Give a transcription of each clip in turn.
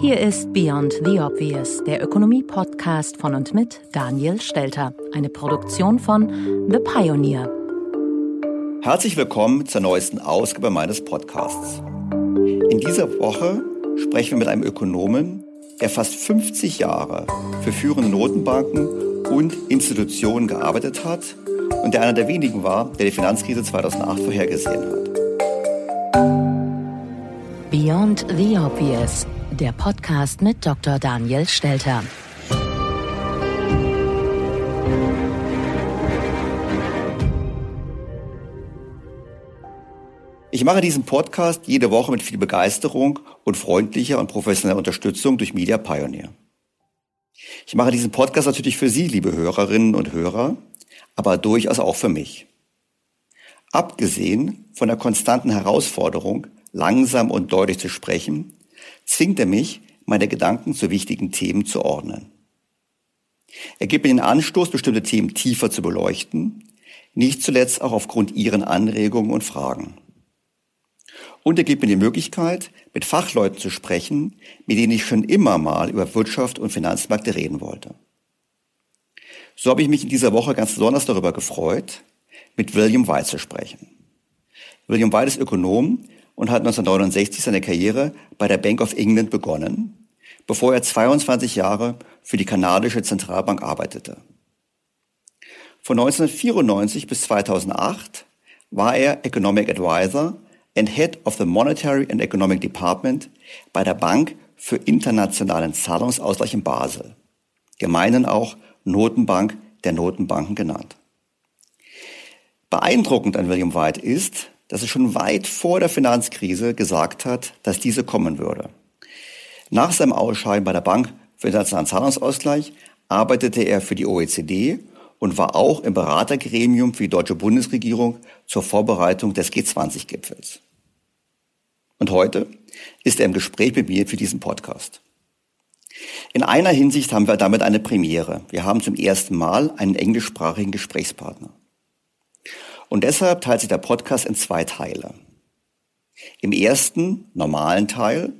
Hier ist Beyond the Obvious, der Ökonomie-Podcast von und mit Daniel Stelter, eine Produktion von The Pioneer. Herzlich willkommen zur neuesten Ausgabe meines Podcasts. In dieser Woche sprechen wir mit einem Ökonomen, der fast 50 Jahre für führende Notenbanken und Institutionen gearbeitet hat und der einer der wenigen war, der die Finanzkrise 2008 vorhergesehen hat. Beyond the Obvious, der Podcast mit Dr. Daniel Stelter. Ich mache diesen Podcast jede Woche mit viel Begeisterung und freundlicher und professioneller Unterstützung durch Media Pioneer. Ich mache diesen Podcast natürlich für Sie, liebe Hörerinnen und Hörer, aber durchaus auch für mich. Abgesehen von der konstanten Herausforderung, langsam und deutlich zu sprechen, zwingt er mich, meine Gedanken zu wichtigen Themen zu ordnen. Er gibt mir den Anstoß, bestimmte Themen tiefer zu beleuchten, nicht zuletzt auch aufgrund Ihren Anregungen und Fragen. Und er gibt mir die Möglichkeit, mit Fachleuten zu sprechen, mit denen ich schon immer mal über Wirtschaft und Finanzmärkte reden wollte. So habe ich mich in dieser Woche ganz besonders darüber gefreut, mit William White zu sprechen. William White ist Ökonom und hat 1969 seine Karriere bei der Bank of England begonnen, bevor er 22 Jahre für die kanadische Zentralbank arbeitete. Von 1994 bis 2008 war er Economic Advisor and Head of the Monetary and Economic Department bei der Bank für internationalen Zahlungsausgleich in Basel, gemeinen auch Notenbank der Notenbanken genannt. Beeindruckend an William White ist, dass er schon weit vor der Finanzkrise gesagt hat, dass diese kommen würde. Nach seinem Ausscheiden bei der Bank für internationalen Zahlungsausgleich arbeitete er für die OECD und war auch im Beratergremium für die deutsche Bundesregierung zur Vorbereitung des G20-Gipfels. Und heute ist er im Gespräch mit mir für diesen Podcast. In einer Hinsicht haben wir damit eine Premiere. Wir haben zum ersten Mal einen englischsprachigen Gesprächspartner. Und deshalb teilt sich der Podcast in zwei Teile. Im ersten, normalen Teil,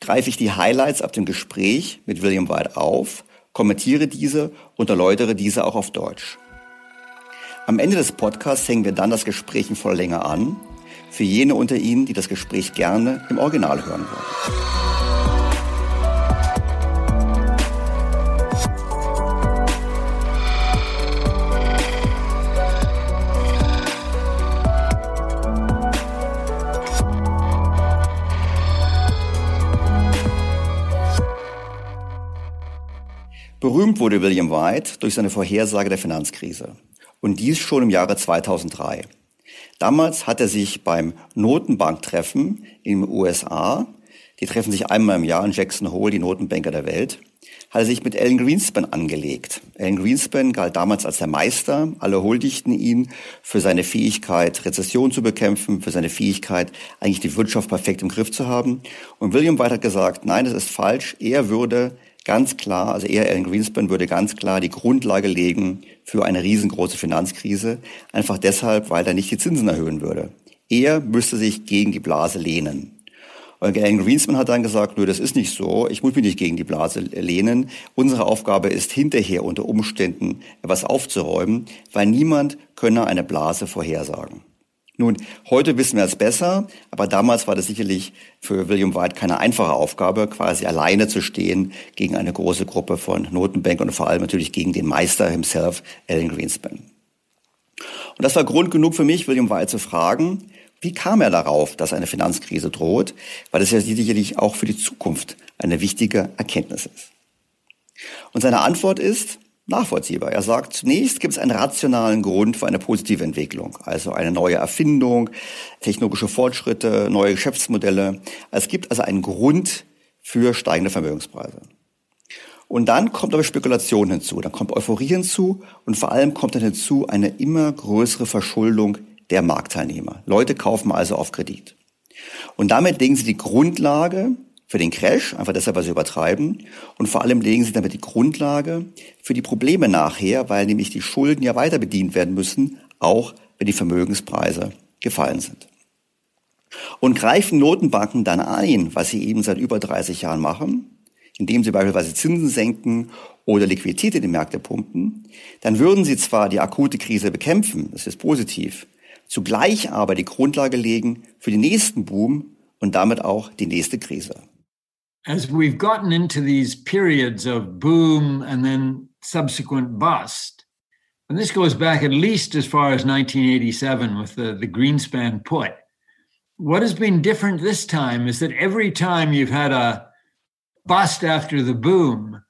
greife ich die Highlights ab dem Gespräch mit William White auf, kommentiere diese und erläutere diese auch auf Deutsch. Am Ende des Podcasts hängen wir dann das Gespräch in voller Länge an, für jene unter Ihnen, die das Gespräch gerne im Original hören wollen. Berühmt wurde William White durch seine Vorhersage der Finanzkrise. Und dies schon im Jahre 2003. Damals hat er sich beim Notenbanktreffen in den USA, die treffen sich einmal im Jahr in Jackson Hole, die Notenbanker der Welt, hat er sich mit Alan Greenspan angelegt. Alan Greenspan galt damals als der Meister. Alle huldigten ihn für seine Fähigkeit, Rezession zu bekämpfen, für seine Fähigkeit, eigentlich die Wirtschaft perfekt im Griff zu haben. Und William White hat gesagt, nein, das ist falsch. Er würde ganz klar, also er, Alan Greenspan, würde ganz klar die Grundlage legen für eine riesengroße Finanzkrise. Einfach deshalb, weil er nicht die Zinsen erhöhen würde. Er müsste sich gegen die Blase lehnen. Und Alan Greenspan hat dann gesagt, nö, das ist nicht so. Ich muss mich nicht gegen die Blase lehnen. Unsere Aufgabe ist hinterher unter Umständen etwas aufzuräumen, weil niemand könne eine Blase vorhersagen. Nun, heute wissen wir es besser, aber damals war das sicherlich für William White keine einfache Aufgabe, quasi alleine zu stehen gegen eine große Gruppe von Notenbankern und vor allem natürlich gegen den Meister himself, Alan Greenspan. Und das war Grund genug für mich, William White zu fragen, wie kam er darauf, dass eine Finanzkrise droht, weil das ja sicherlich auch für die Zukunft eine wichtige Erkenntnis ist. Und seine Antwort ist, nachvollziehbar. Er sagt, zunächst gibt es einen rationalen Grund für eine positive Entwicklung, also eine neue Erfindung, technologische Fortschritte, neue Geschäftsmodelle. Es gibt also einen Grund für steigende Vermögenspreise. Und dann kommt aber Spekulation hinzu, dann kommt Euphorie hinzu und vor allem kommt dann hinzu eine immer größere Verschuldung der Marktteilnehmer. Leute kaufen also auf Kredit. Und damit legen sie die Grundlage für den Crash, einfach deshalb, weil sie übertreiben. Und vor allem legen sie damit die Grundlage für die Probleme nachher, weil nämlich die Schulden ja weiter bedient werden müssen, auch wenn die Vermögenspreise gefallen sind. Und greifen Notenbanken dann ein, was sie eben seit über 30 Jahren machen, indem sie beispielsweise Zinsen senken oder Liquidität in die Märkte pumpen, dann würden sie zwar die akute Krise bekämpfen, das ist positiv, zugleich aber die Grundlage legen für den nächsten Boom und damit auch die nächste Krise. As we've gotten into these periods of boom and then subsequent bust, and this goes back at least as far as 1987 with the, the Greenspan put, what has been different this time is that every time you've had a bust after the boom,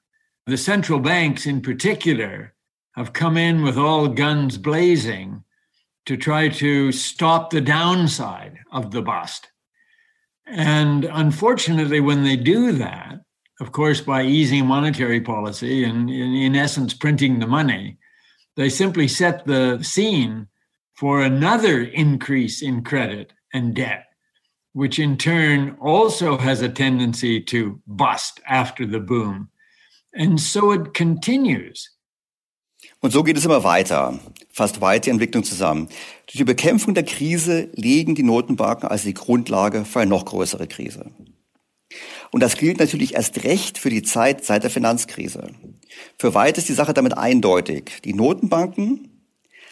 the central banks in particular have come in with all guns blazing to try to stop the downside of the bust. And unfortunately, when they do that, of course, by easing monetary policy and, in, in essence, printing the money, they simply set the scene for another increase in credit and debt, which in turn also has a tendency to bust after the boom. And so it continues. Und so geht es immer weiter, fast weit die Entwicklung zusammen. Durch die Bekämpfung der Krise legen die Notenbanken also die Grundlage für eine noch größere Krise. Und das gilt natürlich erst recht für die Zeit seit der Finanzkrise. Für weit ist die Sache damit eindeutig. Die Notenbanken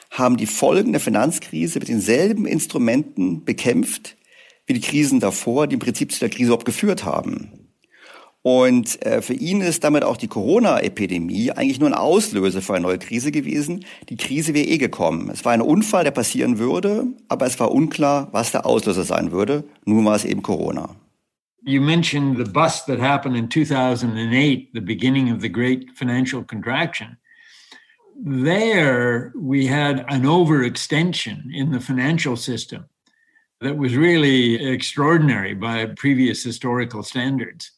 haben die Folgen der Finanzkrise mit denselben Instrumenten bekämpft, wie die Krisen davor, die im Prinzip zu der Krise auch geführt haben. Und äh, für ihn ist damit auch die Corona-Epidemie eigentlich nur ein Auslöser für eine neue Krise gewesen. Die Krise wäre eh gekommen. Es war ein Unfall, der passieren würde, aber es war unklar, was der Auslöser sein würde. Nun war es eben Corona. You mentioned the bust that happened in 2008, the beginning of the great financial contraction. There, we had an overextension in the financial system that was really extraordinary by previous historical standards.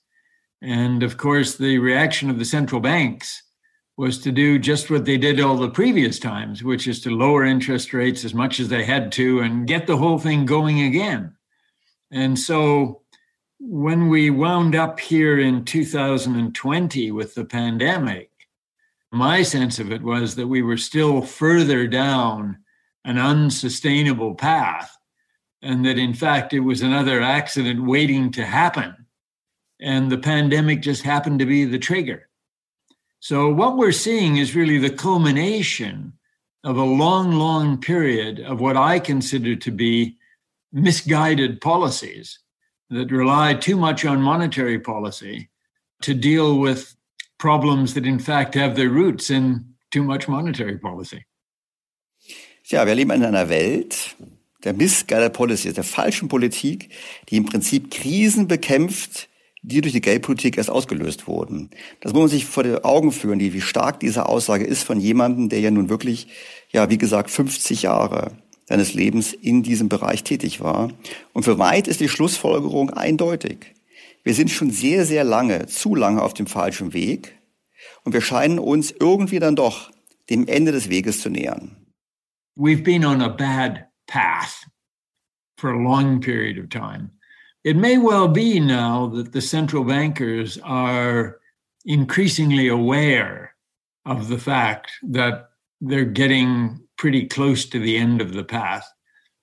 And of course, the reaction of the central banks was to do just what they did all the previous times, which is to lower interest rates as much as they had to and get the whole thing going again. And so when we wound up here in 2020 with the pandemic, my sense of it was that we were still further down an unsustainable path, and that in fact it was another accident waiting to happen and the pandemic just happened to be the trigger. So, what we're seeing is really the culmination of a long, long period of what I consider to be misguided policies that rely too much on monetary policy to deal with problems that, in fact, have their roots in too much monetary policy. Ja, wir leben in einer Welt der Misguided Policy, der falschen Politik, die im Prinzip Krisen bekämpft, die durch die Geldpolitik erst ausgelöst wurden. Das muss man sich vor die Augen führen, wie stark diese Aussage ist von jemandem, der ja nun wirklich, ja, wie gesagt, 50 Jahre seines Lebens in diesem Bereich tätig war. Und für weit ist die Schlussfolgerung eindeutig. Wir sind schon sehr, sehr lange, zu lange auf dem falschen Weg und wir scheinen uns irgendwie dann doch dem Ende des Weges zu nähern. We've been on a bad path for a long period of time. It may well be now that the central bankers are increasingly aware of the fact that they're getting pretty close to the end of the path,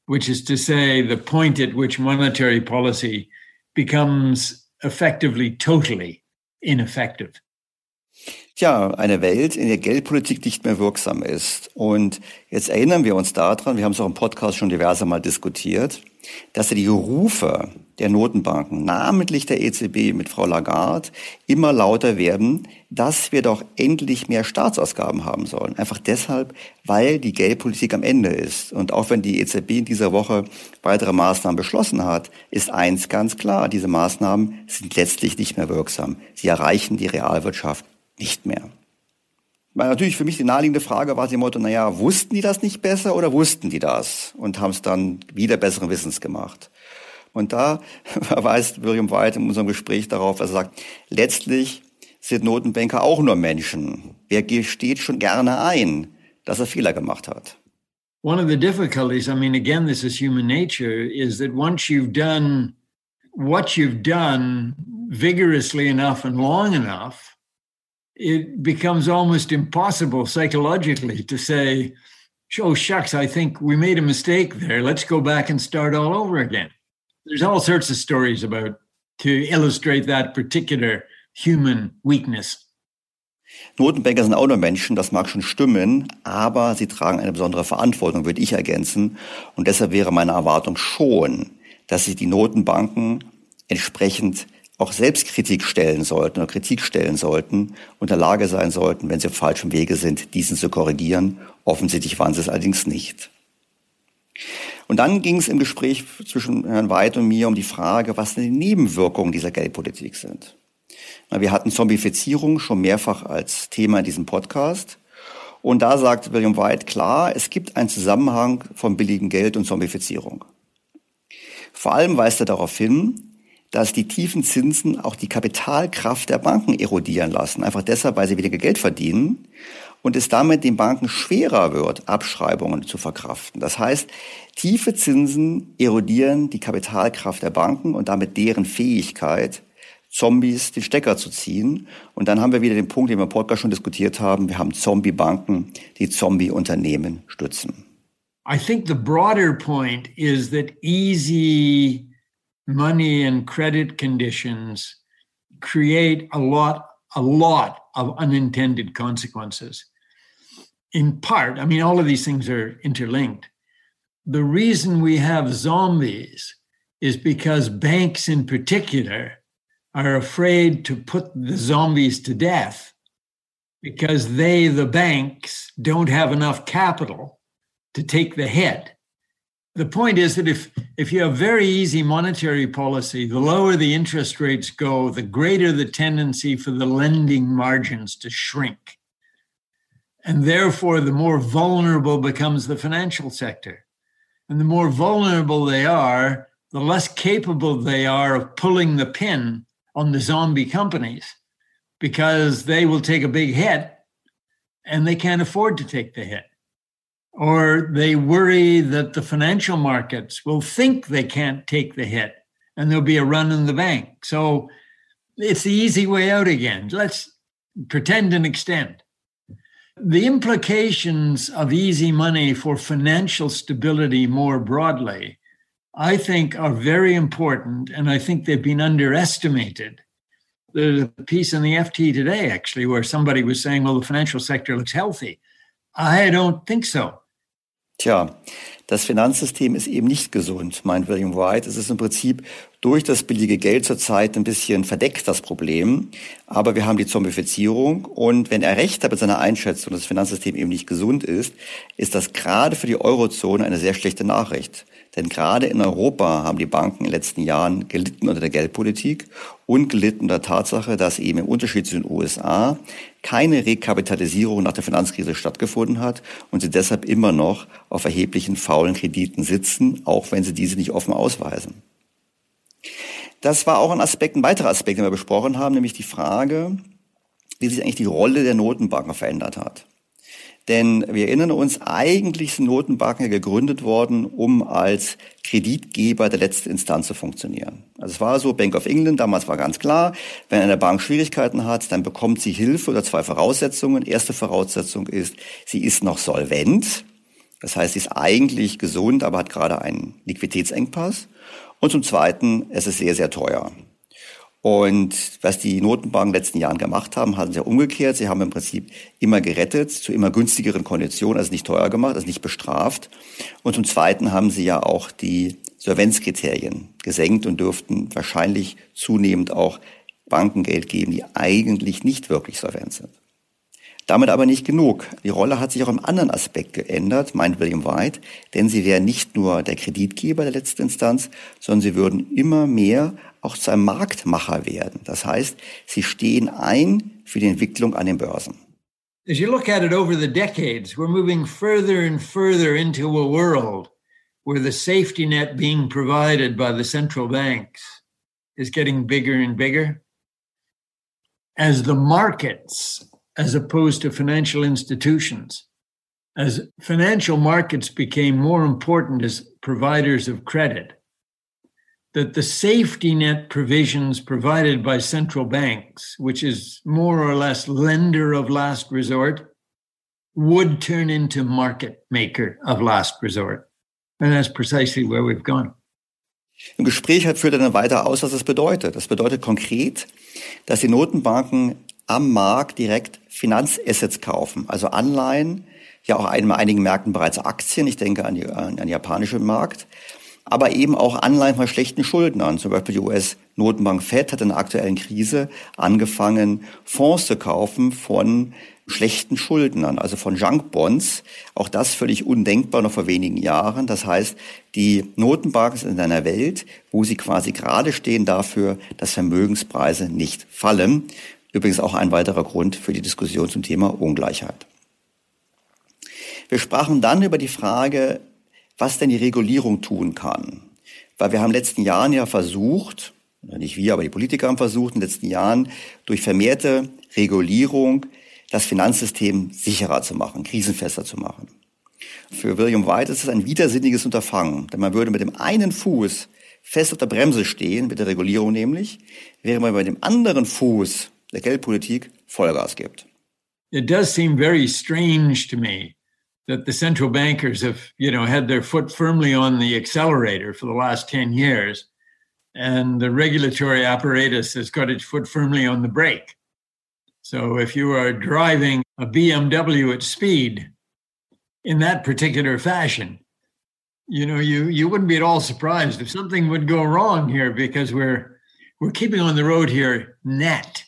which is to say, the point at which monetary policy becomes effectively totally ineffective. Tja, eine Welt, in der Geldpolitik nicht mehr wirksam ist. Und jetzt erinnern wir uns daran, wir haben es auch im Podcast schon diverse Mal diskutiert, dass ja die Rufe der Notenbanken, namentlich der EZB mit Frau Lagarde, immer lauter werden, dass wir doch endlich mehr Staatsausgaben haben sollen. Einfach deshalb, weil die Geldpolitik am Ende ist. Und auch wenn die EZB in dieser Woche weitere Maßnahmen beschlossen hat, ist eins ganz klar, diese Maßnahmen sind letztlich nicht mehr wirksam. Sie erreichen die Realwirtschaft nicht mehr. Weil natürlich für mich die naheliegende Frage war sie im Motto, naja, wussten die das nicht besser oder wussten die das und haben es dann wieder besseren Wissens gemacht? Und da verweist William White in unserem Gespräch darauf, dass er sagt, letztlich sind Notenbanker auch nur Menschen. Wer gesteht schon gerne ein, dass er Fehler gemacht hat? One of the difficulties, I mean, again, this is human nature, is that once you've done what you've done vigorously enough and long enough, it becomes almost impossible psychologically to say, oh, shucks, I think we made a mistake there. Let's go back and start all over again. There's all sorts of stories about to illustrate that particular human weakness. Notenbanker sind auch nur Menschen, das mag schon stimmen, aber sie tragen eine besondere Verantwortung, würde ich ergänzen. Und deshalb wäre meine Erwartung schon, dass sich die Notenbanken entsprechend auch Selbstkritik stellen sollten oder Kritik stellen sollten und in der Lage sein sollten, wenn sie auf falschem Wege sind, diesen zu korrigieren. Offensichtlich waren sie es allerdings nicht. Und dann ging es im Gespräch zwischen Herrn Weid und mir um die Frage, was denn die Nebenwirkungen dieser Geldpolitik sind. Wir hatten Zombifizierung schon mehrfach als Thema in diesem Podcast. Und da sagt William White klar, es gibt einen Zusammenhang von billigem Geld und Zombifizierung. Vor allem weist er darauf hin, dass die tiefen Zinsen auch die Kapitalkraft der Banken erodieren lassen. Einfach deshalb, weil sie weniger Geld verdienen und es damit den Banken schwerer wird, Abschreibungen zu verkraften. Das heißt, tiefe Zinsen erodieren die Kapitalkraft der Banken und damit deren Fähigkeit, Zombies den Stecker zu ziehen. Und dann haben wir wieder den Punkt, den wir im Podcast schon diskutiert haben. Wir haben Zombie-Banken, die Zombie-Unternehmen stützen. I think the broader point is that easy money and credit conditions create a lot, a lot of unintended consequences. In part, I mean, all of these things are interlinked. The reason we have zombies is because banks in particular are afraid to put the zombies to death because they, the banks, don't have enough capital to take the hit. The point is that if, if you have very easy monetary policy, the lower the interest rates go, the greater the tendency for the lending margins to shrink. And therefore, the more vulnerable becomes the financial sector. And the more vulnerable they are, the less capable they are of pulling the pin on the zombie companies because they will take a big hit and they can't afford to take the hit. Or they worry that the financial markets will think they can't take the hit and there'll be a run in the bank. So it's the easy way out again. Let's pretend and extend. The implications of easy money for financial stability more broadly I think are very important, and I think they've been underestimated. There's a piece in the FT today, actually, where somebody was saying, well, the financial sector looks healthy. I don't think so. Tja, das Finanzsystem ist eben nicht gesund, meint William White. Es ist im Prinzip durch das billige Geld zurzeit ein bisschen verdeckt, das Problem. Aber wir haben die Zombifizierung. Und wenn er recht hat mit seiner Einschätzung, dass das Finanzsystem eben nicht gesund ist, ist das gerade für die Eurozone eine sehr schlechte Nachricht. Denn gerade in Europa haben die Banken in den letzten Jahren gelitten unter der Geldpolitik und gelitten der Tatsache, dass eben im Unterschied zu den USA keine Rekapitalisierung nach der Finanzkrise stattgefunden hat und sie deshalb immer noch auf erheblichen faulen Krediten sitzen, auch wenn sie diese nicht offen ausweisen. Das war auch ein Aspekt, ein weiterer Aspekt, den wir besprochen haben, nämlich die Frage, wie sich eigentlich die Rolle der Notenbanken verändert hat. Denn wir erinnern uns, eigentlich sind Notenbanken gegründet worden, um als Kreditgeber der letzten Instanz zu funktionieren. Also es war so, Bank of England, damals war ganz klar, wenn eine Bank Schwierigkeiten hat, dann bekommt sie Hilfe oder zwei Voraussetzungen. Erste Voraussetzung ist, sie ist noch solvent. Das heißt, sie ist eigentlich gesund, aber hat gerade einen Liquiditätsengpass. Und zum Zweiten, es ist sehr, sehr teuer. Und was die Notenbanken in den letzten Jahren gemacht haben, haben sie ja umgekehrt. Sie haben im Prinzip immer gerettet, zu immer günstigeren Konditionen, also nicht teuer gemacht, also nicht bestraft. Und zum Zweiten haben sie ja auch die Solvenzkriterien gesenkt und dürften wahrscheinlich zunehmend auch Bankengeld geben, die eigentlich nicht wirklich solvent sind. Damit aber nicht genug. Die Rolle hat sich auch im anderen Aspekt geändert, meint William White, denn sie wären nicht nur der Kreditgeber der letzten Instanz, sondern sie würden immer mehr auch zu einem Marktmacher werden. Das heißt, sie stehen ein für die Entwicklung an den Börsen. As you look at it over the decades, we're moving further and further into a world where the safety net being provided by the central banks is getting bigger and bigger. As the markets as opposed to financial institutions. As financial markets became more important as providers of credit, that the safety net provisions provided by central banks, which is more or less lender of last resort, would turn into market maker of last resort. And that's precisely where we've gone. Im Gespräch führt er dann weiter aus, was das bedeutet. Das bedeutet konkret, dass die Notenbanken am Markt direkt Finanzassets kaufen, also Anleihen, ja auch in einigen Märkten bereits Aktien, ich denke an, die, an den japanischen Markt, aber eben auch Anleihen von schlechten Schuldnern. Zum Beispiel die US-Notenbank Fed hat in der aktuellen Krise angefangen, Fonds zu kaufen von schlechten Schuldnern, also von Junk Bonds. Auch das völlig undenkbar noch vor wenigen Jahren. Das heißt, die Notenbanken sind in einer Welt, wo sie quasi gerade stehen dafür, dass Vermögenspreise nicht fallen. Übrigens auch ein weiterer Grund für die Diskussion zum Thema Ungleichheit. Wir sprachen dann über die Frage, was denn die Regulierung tun kann. Weil wir haben in den letzten Jahren ja versucht, nicht wir, aber die Politiker haben versucht, in den letzten Jahren durch vermehrte Regulierung das Finanzsystem sicherer zu machen, krisenfester zu machen. Für William White ist es ein widersinniges Unterfangen, denn man würde mit dem einen Fuß fest auf der Bremse stehen, mit der Regulierung nämlich, während man bei dem anderen Fuß der Geldpolitik Vollgas gibt. It does seem very strange to me that the central bankers have, you know, had their foot firmly on the accelerator for the last 10 years, and the regulatory apparatus has got its foot firmly on the brake. So if you are driving a BMW at speed in that particular fashion, you know, you you wouldn't be at all surprised if something would go wrong here because we're we're keeping on the road here net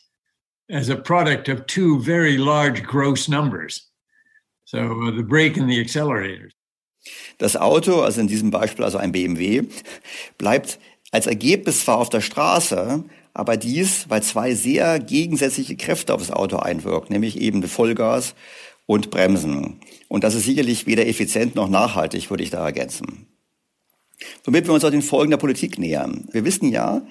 as a product of two very large gross numbers. So uh, the brake and the accelerator. Das Auto, also in diesem Beispiel also ein BMW, bleibt als Ergebnis zwar auf der Straße, aber dies, weil zwei sehr gegensätzliche Kräfte auf das Auto einwirken, nämlich eben Vollgas und Bremsen. Und das ist sicherlich weder effizient noch nachhaltig, würde ich da ergänzen. Womit wir uns auch den Folgen der Politik nähern. Wir wissen ja,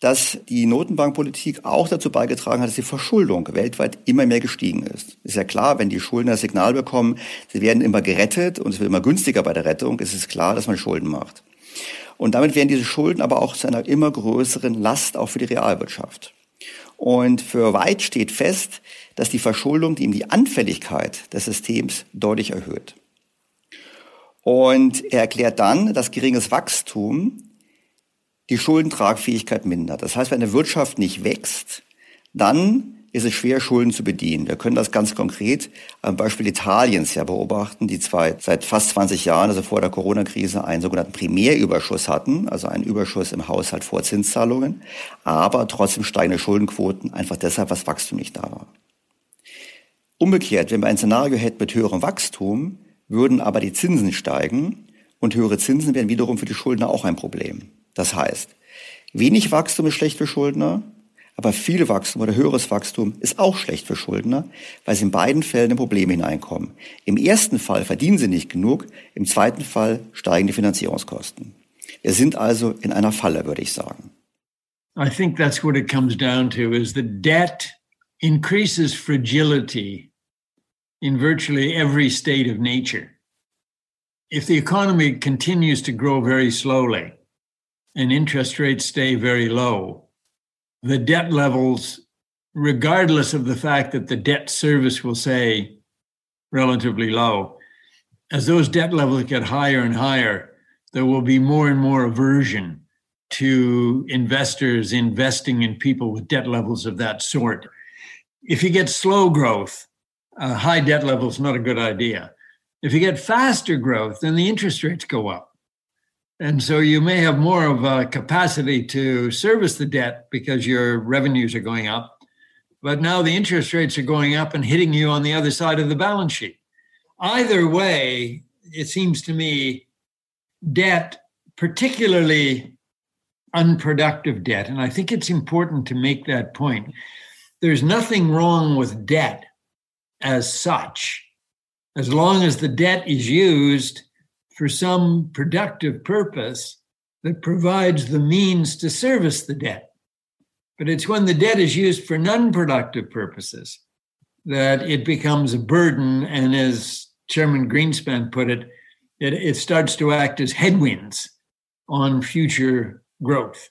dass die Notenbankpolitik auch dazu beigetragen hat, dass die Verschuldung weltweit immer mehr gestiegen ist. Ist ja klar, wenn die Schulden das Signal bekommen, sie werden immer gerettet und es wird immer günstiger bei der Rettung, ist es klar, dass man Schulden macht. Und damit werden diese Schulden aber auch zu einer immer größeren Last auch für die Realwirtschaft. Und für White steht fest, dass die Verschuldung eben die Anfälligkeit des Systems deutlich erhöht. Und er erklärt dann, dass geringes Wachstum die Schuldentragfähigkeit mindert. Das heißt, wenn eine Wirtschaft nicht wächst, dann ist es schwer, Schulden zu bedienen. Wir können das ganz konkret am Beispiel Italiens ja beobachten, die zwei, seit fast 20 Jahren, also vor der Corona-Krise, einen sogenannten Primärüberschuss hatten, also einen Überschuss im Haushalt vor Zinszahlungen, aber trotzdem steigende Schuldenquoten, einfach deshalb, was Wachstum nicht da war. Umgekehrt, wenn wir ein Szenario hätten mit höherem Wachstum, würden aber die Zinsen steigen und höhere Zinsen wären wiederum für die Schuldner auch ein Problem. Das heißt, wenig Wachstum ist schlecht für Schuldner, aber viel Wachstum oder höheres Wachstum ist auch schlecht für Schuldner, weil sie in beiden Fällen in Probleme hineinkommen. Im ersten Fall verdienen sie nicht genug, im zweiten Fall steigen die Finanzierungskosten. Wir sind also in einer Falle, würde ich sagen. I think that's what it comes down to is the debt increases fragility in virtually every state of nature. If the economy continues to grow very slowly, and interest rates stay very low, the debt levels, regardless of the fact that the debt service will say relatively low, as those debt levels get higher and higher, there will be more and more aversion to investors investing in people with debt levels of that sort. If you get slow growth, uh, high debt levels not a good idea. If you get faster growth, then the interest rates go up. And so you may have more of a capacity to service the debt because your revenues are going up. But now the interest rates are going up and hitting you on the other side of the balance sheet. Either way, it seems to me debt, particularly unproductive debt, and I think it's important to make that point. There's nothing wrong with debt as such, as long as the debt is used for some productive purpose that provides the means to service the debt. But it's when the debt is used for non productive purposes that it becomes a burden. And as Chairman Greenspan put it, it, it starts to act as headwinds on future growth.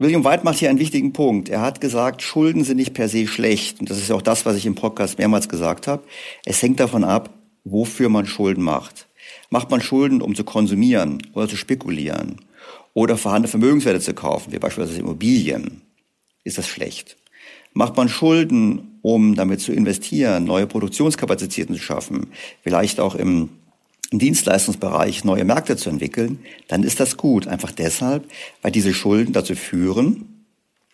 William White macht hier einen wichtigen Punkt. Er hat gesagt, Schulden sind nicht per se schlecht. Und das ist auch das, was ich im Podcast mehrmals gesagt habe. Es hängt davon ab, wofür man Schulden macht. Macht man Schulden, um zu konsumieren oder zu spekulieren? oder vorhandene Vermögenswerte zu kaufen, wie beispielsweise Immobilien, ist das schlecht. Macht man Schulden, um damit zu investieren, neue Produktionskapazitäten zu schaffen, vielleicht auch im Dienstleistungsbereich neue Märkte zu entwickeln, dann ist das gut. Einfach deshalb, weil diese Schulden dazu führen,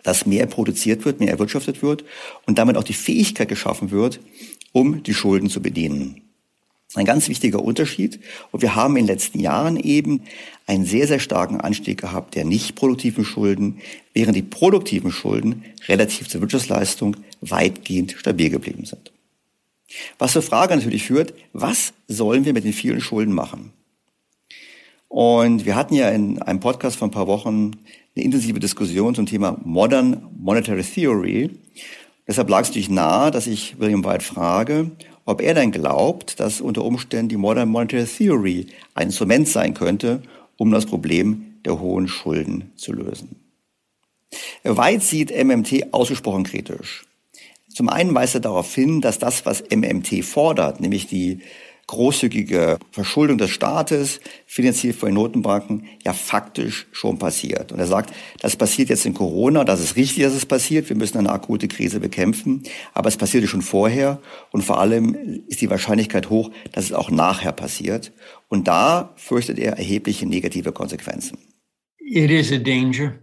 dass mehr produziert wird, mehr erwirtschaftet wird und damit auch die Fähigkeit geschaffen wird, um die Schulden zu bedienen. Ein ganz wichtiger Unterschied. Und wir haben in den letzten Jahren eben einen sehr, sehr starken Anstieg gehabt der nicht produktiven Schulden, während die produktiven Schulden relativ zur Wirtschaftsleistung weitgehend stabil geblieben sind. Was zur Frage natürlich führt, was sollen wir mit den vielen Schulden machen? Und wir hatten ja in einem Podcast vor ein paar Wochen eine intensive Diskussion zum Thema Modern Monetary Theory. Deshalb lag es natürlich nahe, dass ich William White frage, ob er denn glaubt, dass unter Umständen die Modern Monetary Theory ein Instrument sein könnte, um das Problem der hohen Schulden zu lösen. Weit sieht MMT ausgesprochen kritisch. Zum einen weist er darauf hin, dass das, was MMT fordert, nämlich die großzügige Verschuldung des Staates, finanziert von den Notenbanken, ja faktisch schon passiert. Und er sagt, das passiert jetzt in Corona, das ist richtig, dass es passiert, wir müssen eine akute Krise bekämpfen, aber es passierte schon vorher und vor allem ist die Wahrscheinlichkeit hoch, dass es auch nachher passiert. Und da fürchtet er erhebliche negative Konsequenzen. It is a danger.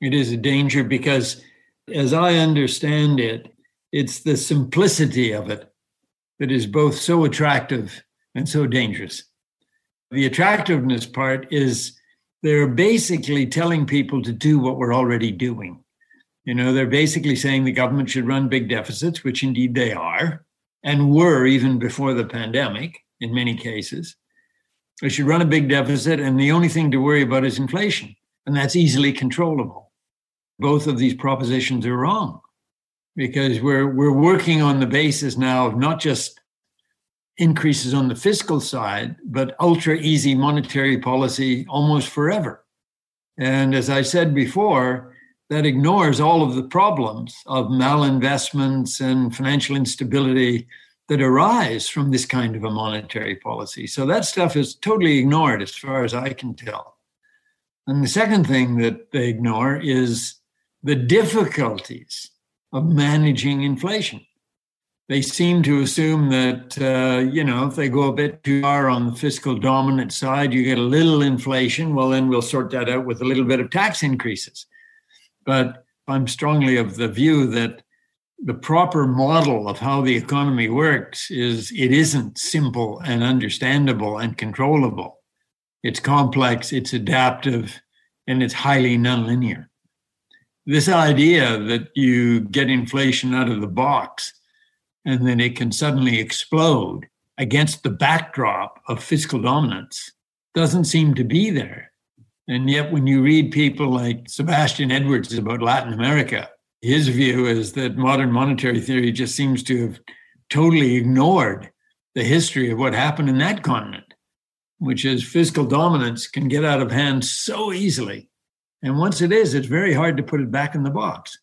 It is a danger because as I understand it, it's the simplicity of it that is both so attractive and so dangerous. The attractiveness part is they're basically telling people to do what we're already doing. You know, they're basically saying the government should run big deficits, which indeed they are, and were even before the pandemic in many cases. They should run a big deficit, and the only thing to worry about is inflation, and that's easily controllable. Both of these propositions are wrong because we're we're working on the basis now of not just increases on the fiscal side, but ultra easy monetary policy almost forever. And as I said before, that ignores all of the problems of malinvestments and financial instability that arise from this kind of a monetary policy. So that stuff is totally ignored as far as I can tell. And the second thing that they ignore is the difficulties of managing inflation. They seem to assume that, uh, you know, if they go a bit too far on the fiscal dominant side, you get a little inflation. Well, then we'll sort that out with a little bit of tax increases. But I'm strongly of the view that the proper model of how the economy works is it isn't simple and understandable and controllable. It's complex, it's adaptive, and it's highly nonlinear this idea that you get inflation out of the box and then it can suddenly explode against the backdrop of fiscal dominance doesn't seem to be there. And yet, when you read people like Sebastian Edwards about Latin America, his view is that modern monetary theory just seems to have totally ignored the history of what happened in that continent, which is fiscal dominance can get out of hand so easily and once it is, it's very hard to put it back in the box.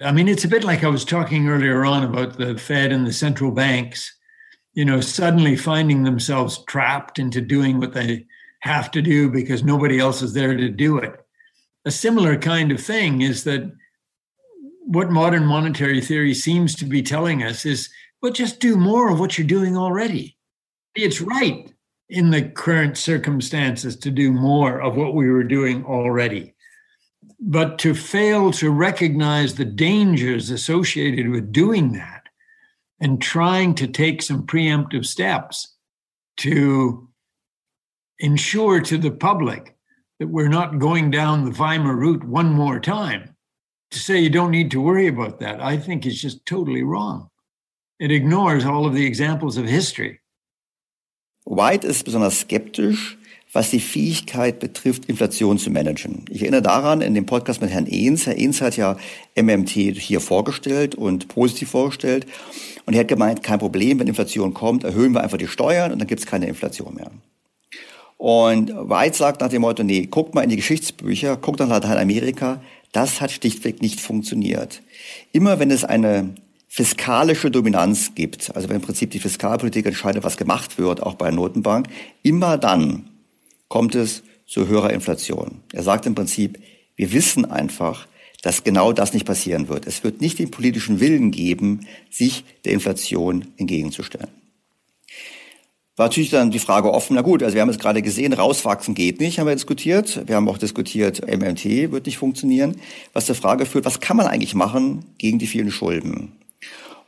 I mean, it's a bit like I was talking earlier on about the Fed and the central banks, you know, suddenly finding themselves trapped into doing what they have to do because nobody else is there to do it. A similar kind of thing is that what modern monetary theory seems to be telling us is well, just do more of what you're doing already. It's right in the current circumstances to do more of what we were doing already. But to fail to recognize the dangers associated with doing that and trying to take some preemptive steps to ensure to the public that we're not going down the Weimar route one more time. To say you don't need to worry about that, I think is just totally wrong. It ignores all of the examples of history. White ist besonders skeptisch was die Fähigkeit betrifft, Inflation zu managen. Ich erinnere daran, in dem Podcast mit Herrn Ehns, Herr Ehns hat ja MMT hier vorgestellt und positiv vorgestellt. Und er hat gemeint, kein Problem, wenn Inflation kommt, erhöhen wir einfach die Steuern und dann gibt es keine Inflation mehr. Und White sagt nach dem Motto, nee, guckt mal in die Geschichtsbücher, guckt nach Lateinamerika, das hat schlichtweg nicht funktioniert. Immer wenn es eine fiskalische Dominanz gibt, also wenn im Prinzip die Fiskalpolitik entscheidet, was gemacht wird, auch bei der Notenbank, immer dann kommt es zu höherer Inflation. Er sagt im Prinzip, wir wissen einfach, dass genau das nicht passieren wird. Es wird nicht den politischen Willen geben, sich der Inflation entgegenzustellen. War natürlich dann die Frage offen, na gut, also wir haben es gerade gesehen, rauswachsen geht nicht, haben wir diskutiert. Wir haben auch diskutiert, MMT wird nicht funktionieren. Was zur Frage führt, was kann man eigentlich machen gegen die vielen Schulden?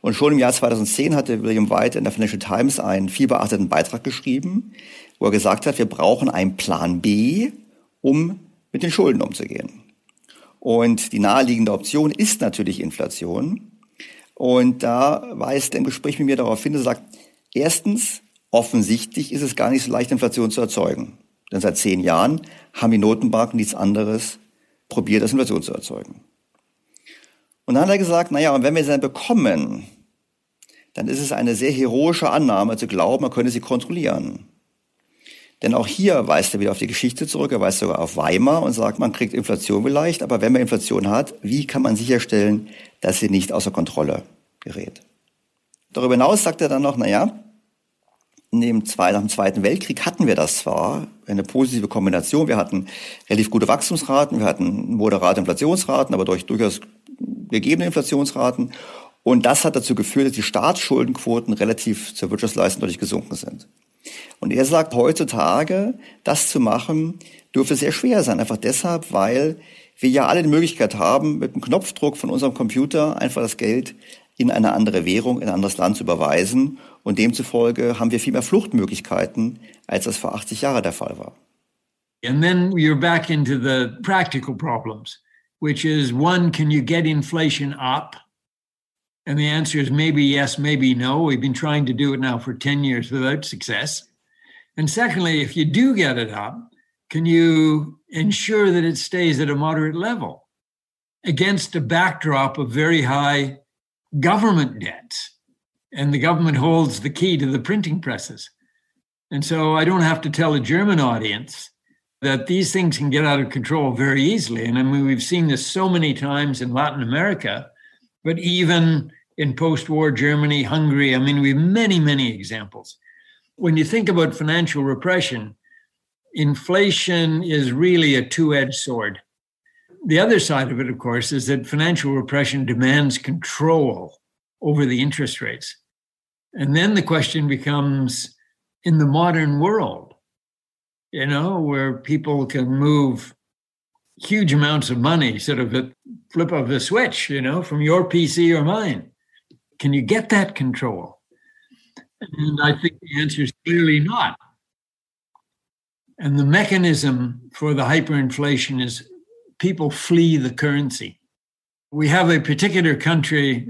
Und schon im Jahr 2010 hatte William White in der Financial Times einen viel beachteten Beitrag geschrieben, wo er gesagt hat, wir brauchen einen Plan B, um mit den Schulden umzugehen. Und die naheliegende Option ist natürlich Inflation. Und da weist er im Gespräch mit mir darauf hin, er sagt, erstens, Offensichtlich ist es gar nicht so leicht, Inflation zu erzeugen. Denn seit zehn Jahren haben die Notenbanken nichts anderes probiert, als Inflation zu erzeugen. Und dann hat er gesagt, naja, und wenn wir sie dann bekommen, dann ist es eine sehr heroische Annahme zu glauben, man könne sie kontrollieren. Denn auch hier weist er wieder auf die Geschichte zurück, er weist sogar auf Weimar und sagt, man kriegt Inflation vielleicht, aber wenn man Inflation hat, wie kann man sicherstellen, dass sie nicht außer Kontrolle gerät? Darüber hinaus sagt er dann noch, naja, neben zwei, nach dem Zweiten Weltkrieg hatten wir das zwar, eine positive Kombination. Wir hatten relativ gute Wachstumsraten, wir hatten moderate Inflationsraten, aber durch durchaus gegebene Inflationsraten. Und das hat dazu geführt, dass die Staatsschuldenquoten relativ zur Wirtschaftsleistung deutlich gesunken sind. Und er sagt, heutzutage das zu machen, dürfte sehr schwer sein. Einfach deshalb, weil wir ja alle die Möglichkeit haben, mit einem Knopfdruck von unserem Computer einfach das Geld in eine andere Währung, in ein anderes Land zu überweisen. Und demzufolge haben wir viel mehr Fluchtmöglichkeiten, als das vor 80 Jahren der Fall war. And then you're back into the practical problems, which is one, can you get inflation up? And the answer is maybe yes, maybe no. We've been trying to do it now for 10 years without success. And secondly, if you do get it up, can you ensure that it stays at a moderate level against a backdrop of very high government debts? and the government holds the key to the printing presses. And so I don't have to tell a German audience that these things can get out of control very easily. And I mean, we've seen this so many times in Latin America, but even in post war Germany, Hungary, I mean, we have many, many examples. When you think about financial repression, inflation is really a two edged sword. The other side of it, of course, is that financial repression demands control over the interest rates. And then the question becomes in the modern world, you know, where people can move huge amounts of money, sort of a flip of a switch, you know, from your PC or mine. Can you get that control? And I think the answer is clearly not. And the mechanism for the hyperinflation is people flee the currency. We have a particular country,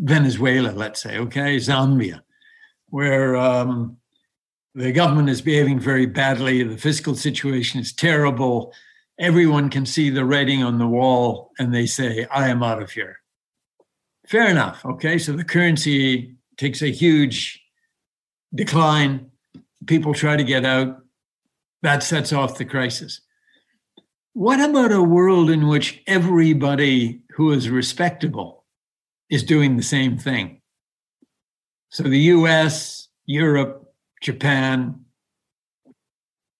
Venezuela, let's say, okay, Zambia, where um, the government is behaving very badly, the fiscal situation is terrible. Everyone can see the writing on the wall, and they say, I am out of here. Fair enough. Okay. So the currency takes a huge decline. People try to get out. That sets off the crisis. What about a world in which everybody who is respectable is doing the same thing? So the US, Europe, Japan.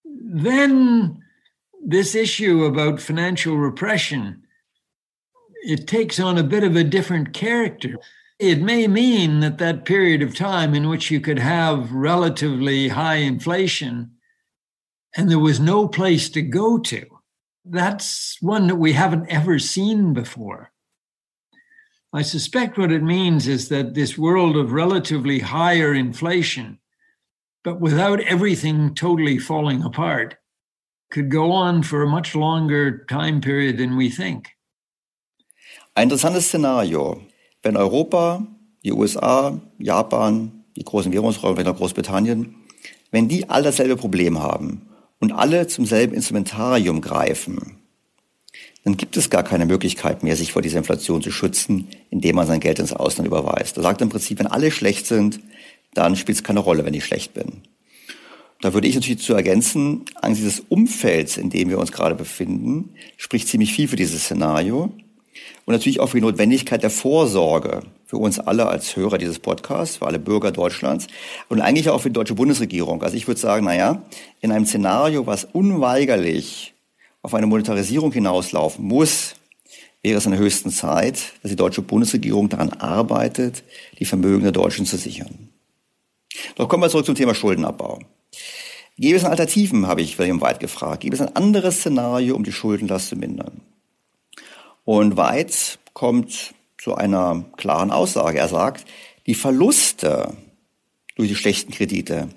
Then this issue about financial repression, it takes on a bit of a different character. It may mean that that period of time in which you could have relatively high inflation and there was no place to go to, that's one that we haven't ever seen before. I suspect what it means is that this world of relatively higher inflation, but without everything totally falling apart, could go on for a much longer time period than we think. Ein interessantes Szenario. Wenn Europa, die USA, Japan, die großen Währungsräume, Großbritannien, wenn die alle dasselbe Problem haben und alle zum selben Instrumentarium greifen, dann gibt es gar keine Möglichkeit mehr, sich vor dieser Inflation zu schützen, indem man sein Geld ins Ausland überweist. Er sagt im Prinzip, wenn alle schlecht sind, dann spielt es keine Rolle, wenn ich schlecht bin. Da würde ich natürlich zu ergänzen, angesichts des Umfelds, in dem wir uns gerade befinden, spricht ziemlich viel für dieses Szenario. und natürlich auch für die Notwendigkeit der Vorsorge für uns alle als Hörer dieses Podcasts, für alle Bürger Deutschlands und eigentlich auch für die deutsche Bundesregierung. Also ich würde sagen, naja, in einem Szenario, was unweigerlich auf eine Monetarisierung hinauslaufen muss, wäre es an der höchsten Zeit, dass die deutsche Bundesregierung daran arbeitet, die Vermögen der Deutschen zu sichern. Doch kommen wir zurück zum Thema Schuldenabbau. Gäbe es Alternativen, habe ich William White gefragt. Gäbe es ein anderes Szenario, um die Schuldenlast zu mindern? Und White kommt zu einer klaren Aussage. Er sagt, die Verluste durch die schlechten Kredite,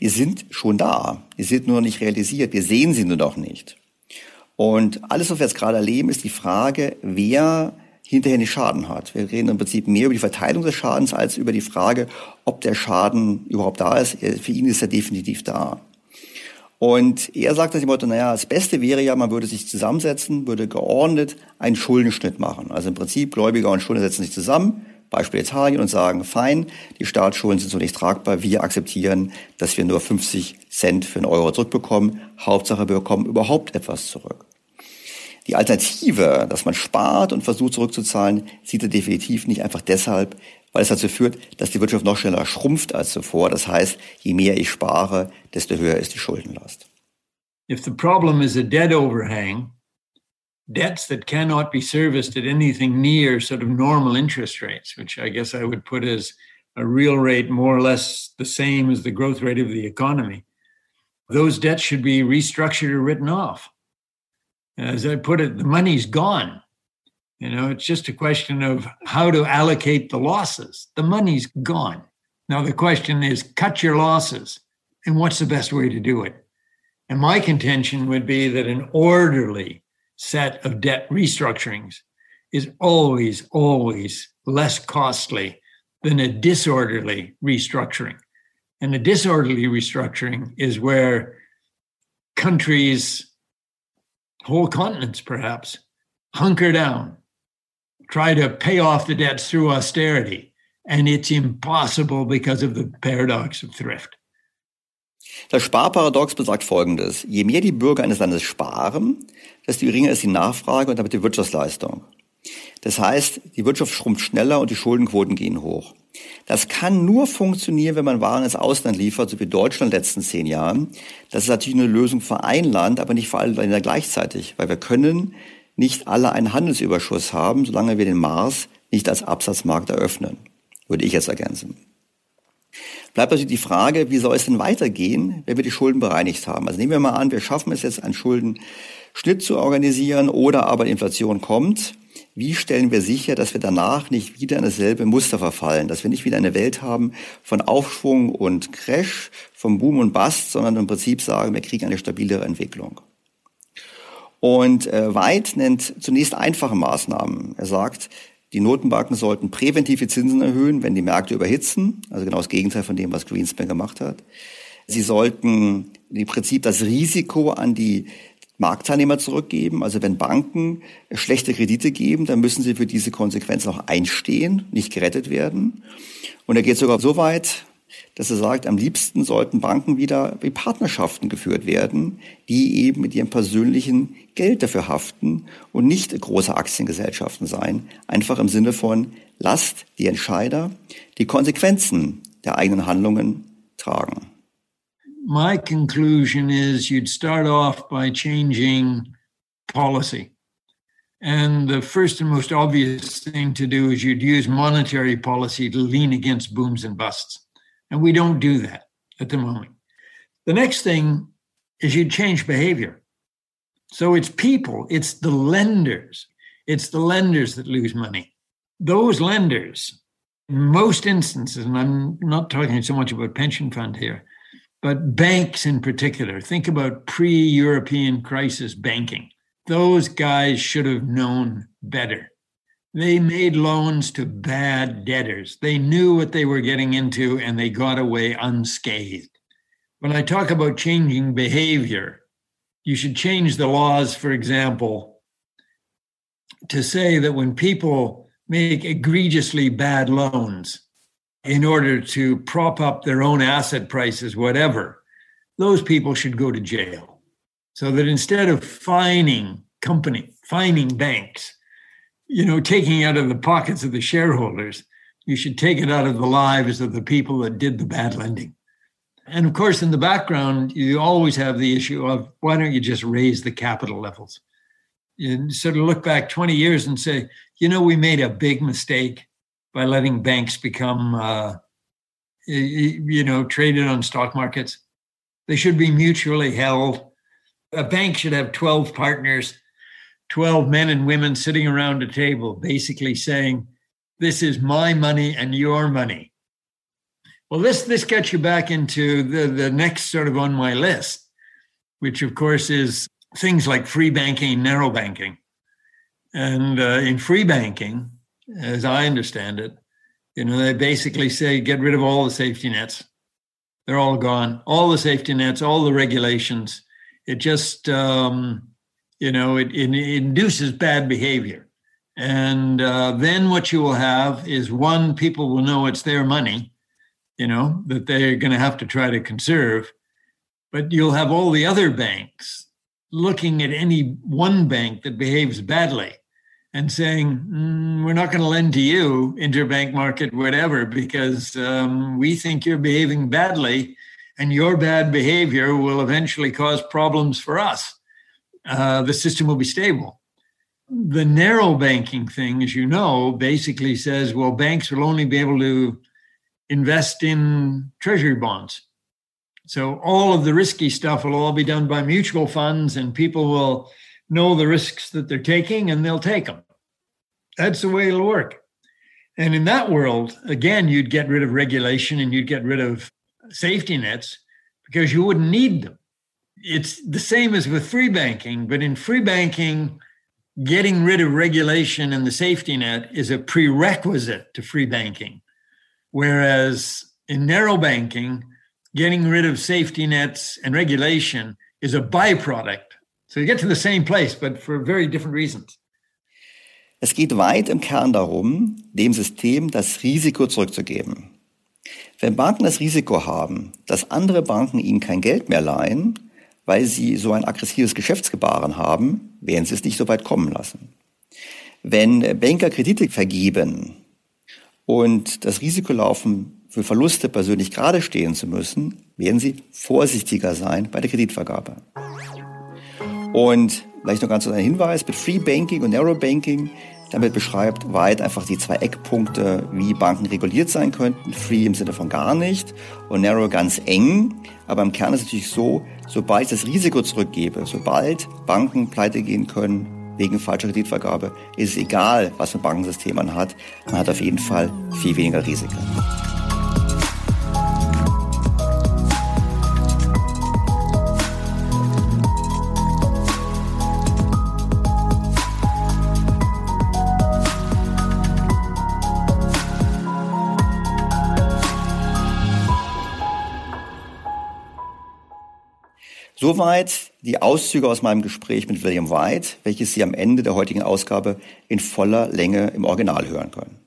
die sind schon da. Die sind nur noch nicht realisiert. Wir sehen sie nur noch nicht. Und alles, was wir jetzt gerade erleben, ist die Frage, wer hinterher den Schaden hat. Wir reden im Prinzip mehr über die Verteilung des Schadens als über die Frage, ob der Schaden überhaupt da ist. Für ihn ist er definitiv da. Und er sagt im Motto, naja, das Beste wäre ja, man würde sich zusammensetzen, würde geordnet einen Schuldenschnitt machen. Also im Prinzip Gläubiger und Schuldner setzen sich zusammen, Beispiel Italien, und sagen, fein, die Staatsschulden sind so nicht tragbar, wir akzeptieren, dass wir nur 50 Cent für einen Euro zurückbekommen. Hauptsache, wir bekommen überhaupt etwas zurück. Die Alternative, dass man spart und versucht zurückzuzahlen, sieht er definitiv nicht einfach deshalb, weil es dazu führt, dass die Wirtschaft noch schneller schrumpft als zuvor. Das heißt, je mehr ich spare, desto höher ist die Schuldenlast. If the problem is a debt overhang, debts that cannot be serviced at anything near sort of normal interest rates, which I guess I would put as a real rate more or less the same as the growth rate of the economy, those debts should be restructured or written off. As I put it, the money's gone. You know, it's just a question of how to allocate the losses. The money's gone. Now, the question is cut your losses. And what's the best way to do it? And my contention would be that an orderly set of debt restructurings is always, always less costly than a disorderly restructuring. And a disorderly restructuring is where countries, whole continents perhaps, hunker down try to pay off the debts through austerity. And it's impossible because of the paradox of thrift. Das Sparparadox besagt Folgendes. Je mehr die Bürger eines Landes sparen, desto geringer ist die Nachfrage und damit die Wirtschaftsleistung. Das heißt, die Wirtschaft schrumpft schneller und die Schuldenquoten gehen hoch. Das kann nur funktionieren, wenn man Waren ins Ausland liefert, so wie Deutschland in den letzten zehn Jahren. Das ist natürlich eine Lösung für ein Land, aber nicht für alle Länder gleichzeitig, weil wir können nicht alle einen Handelsüberschuss haben, solange wir den Mars nicht als Absatzmarkt eröffnen, würde ich jetzt ergänzen. Bleibt natürlich die Frage, wie soll es denn weitergehen, wenn wir die Schulden bereinigt haben? Also nehmen wir mal an, wir schaffen es jetzt, einen Schuldenschnitt zu organisieren oder aber die Inflation kommt. Wie stellen wir sicher, dass wir danach nicht wieder in dasselbe Muster verfallen, dass wir nicht wieder eine Welt haben von Aufschwung und Crash, vom Boom und Bust, sondern im Prinzip sagen, wir kriegen eine stabilere Entwicklung. Und äh, White nennt zunächst einfache Maßnahmen. Er sagt, die Notenbanken sollten präventive Zinsen erhöhen, wenn die Märkte überhitzen, also genau das Gegenteil von dem, was Greenspan gemacht hat. Sie sollten im Prinzip das Risiko an die Marktteilnehmer zurückgeben. Also wenn Banken schlechte Kredite geben, dann müssen sie für diese Konsequenzen auch einstehen, nicht gerettet werden. Und er geht sogar so weit, dass er sagt, am liebsten sollten Banken wieder wie Partnerschaften geführt werden, die eben mit ihrem persönlichen Geld dafür haften und nicht große Aktiengesellschaften sein. Einfach im Sinne von, lasst die Entscheider die Konsequenzen der eigenen Handlungen tragen. My conclusion is you'd start off by changing policy. And the first and most obvious thing to do is you'd use monetary policy to lean against booms and busts. And we don't do that at the moment. The next thing is you'd change behavior. So it's people, it's the lenders, it's the lenders that lose money. Those lenders, in most instances, and I'm not talking so much about pension fund here, but banks in particular, think about pre European crisis banking. Those guys should have known better. They made loans to bad debtors. They knew what they were getting into and they got away unscathed. When I talk about changing behavior, you should change the laws, for example, to say that when people make egregiously bad loans in order to prop up their own asset prices, whatever, those people should go to jail. So that instead of fining company, fining banks, you know, taking out of the pockets of the shareholders. You should take it out of the lives of the people that did the bad lending. And of course, in the background, you always have the issue of why don't you just raise the capital levels? You sort of look back 20 years and say, you know, we made a big mistake by letting banks become, uh, you know, traded on stock markets. They should be mutually held. A bank should have 12 partners, 12 men and women sitting around a table, basically saying, this is my money and your money. Well, this this gets you back into the, the next sort of on my list, which of course is things like free banking, narrow banking. And uh, in free banking, as I understand it, you know, they basically say get rid of all the safety nets. They're all gone. All the safety nets, all the regulations. It just, um, you know, it, it, induces bad behavior. And uh, then what you will have is one, people will know it's their money, you know, that they're going to have to try to conserve. But you'll have all the other banks looking at any one bank that behaves badly and saying, mm, we're not going to lend to you, interbank market, whatever, because um, we think you're behaving badly and your bad behavior will eventually cause problems for us. Uh, the system will be stable. The narrow banking thing, as you know, basically says, well, banks will only be able to invest in treasury bonds. So all of the risky stuff will all be done by mutual funds, and people will know the risks that they're taking and they'll take them. That's the way it'll work. And in that world, again, you'd get rid of regulation and you'd get rid of safety nets because you wouldn't need them. It's the same as with free banking, but in free banking, getting rid of regulation and the safety net is a prerequisite to free banking. Whereas in narrow banking, getting rid of safety nets and regulation is a byproduct. So you get to the same place, but for very different reasons. Es geht weit im Kern darum, dem System das Risiko zurückzugeben. Wenn Banken das Risiko haben, dass andere Banken ihnen kein Geld mehr leihen, weil sie so ein aggressives Geschäftsgebaren haben, werden sie es nicht so weit kommen lassen. Wenn Banker Kredite vergeben und das Risiko laufen, für Verluste persönlich gerade stehen zu müssen, werden sie vorsichtiger sein bei der Kreditvergabe. Und vielleicht noch ganz ein Hinweis, mit Free Banking und Narrow Banking damit beschreibt White einfach die zwei Eckpunkte, wie Banken reguliert sein könnten. Free im Sinne von gar nicht und Narrow ganz eng. Aber im Kern ist es natürlich so, sobald ich das Risiko zurückgebe, sobald Banken pleite gehen können wegen falscher Kreditvergabe, ist es egal, was für ein Bankensystem man hat. Man hat auf jeden Fall viel weniger Risiken. Soweit die Auszüge aus meinem Gespräch mit William White, welches Sie am Ende der heutigen Ausgabe in voller Länge im Original hören können.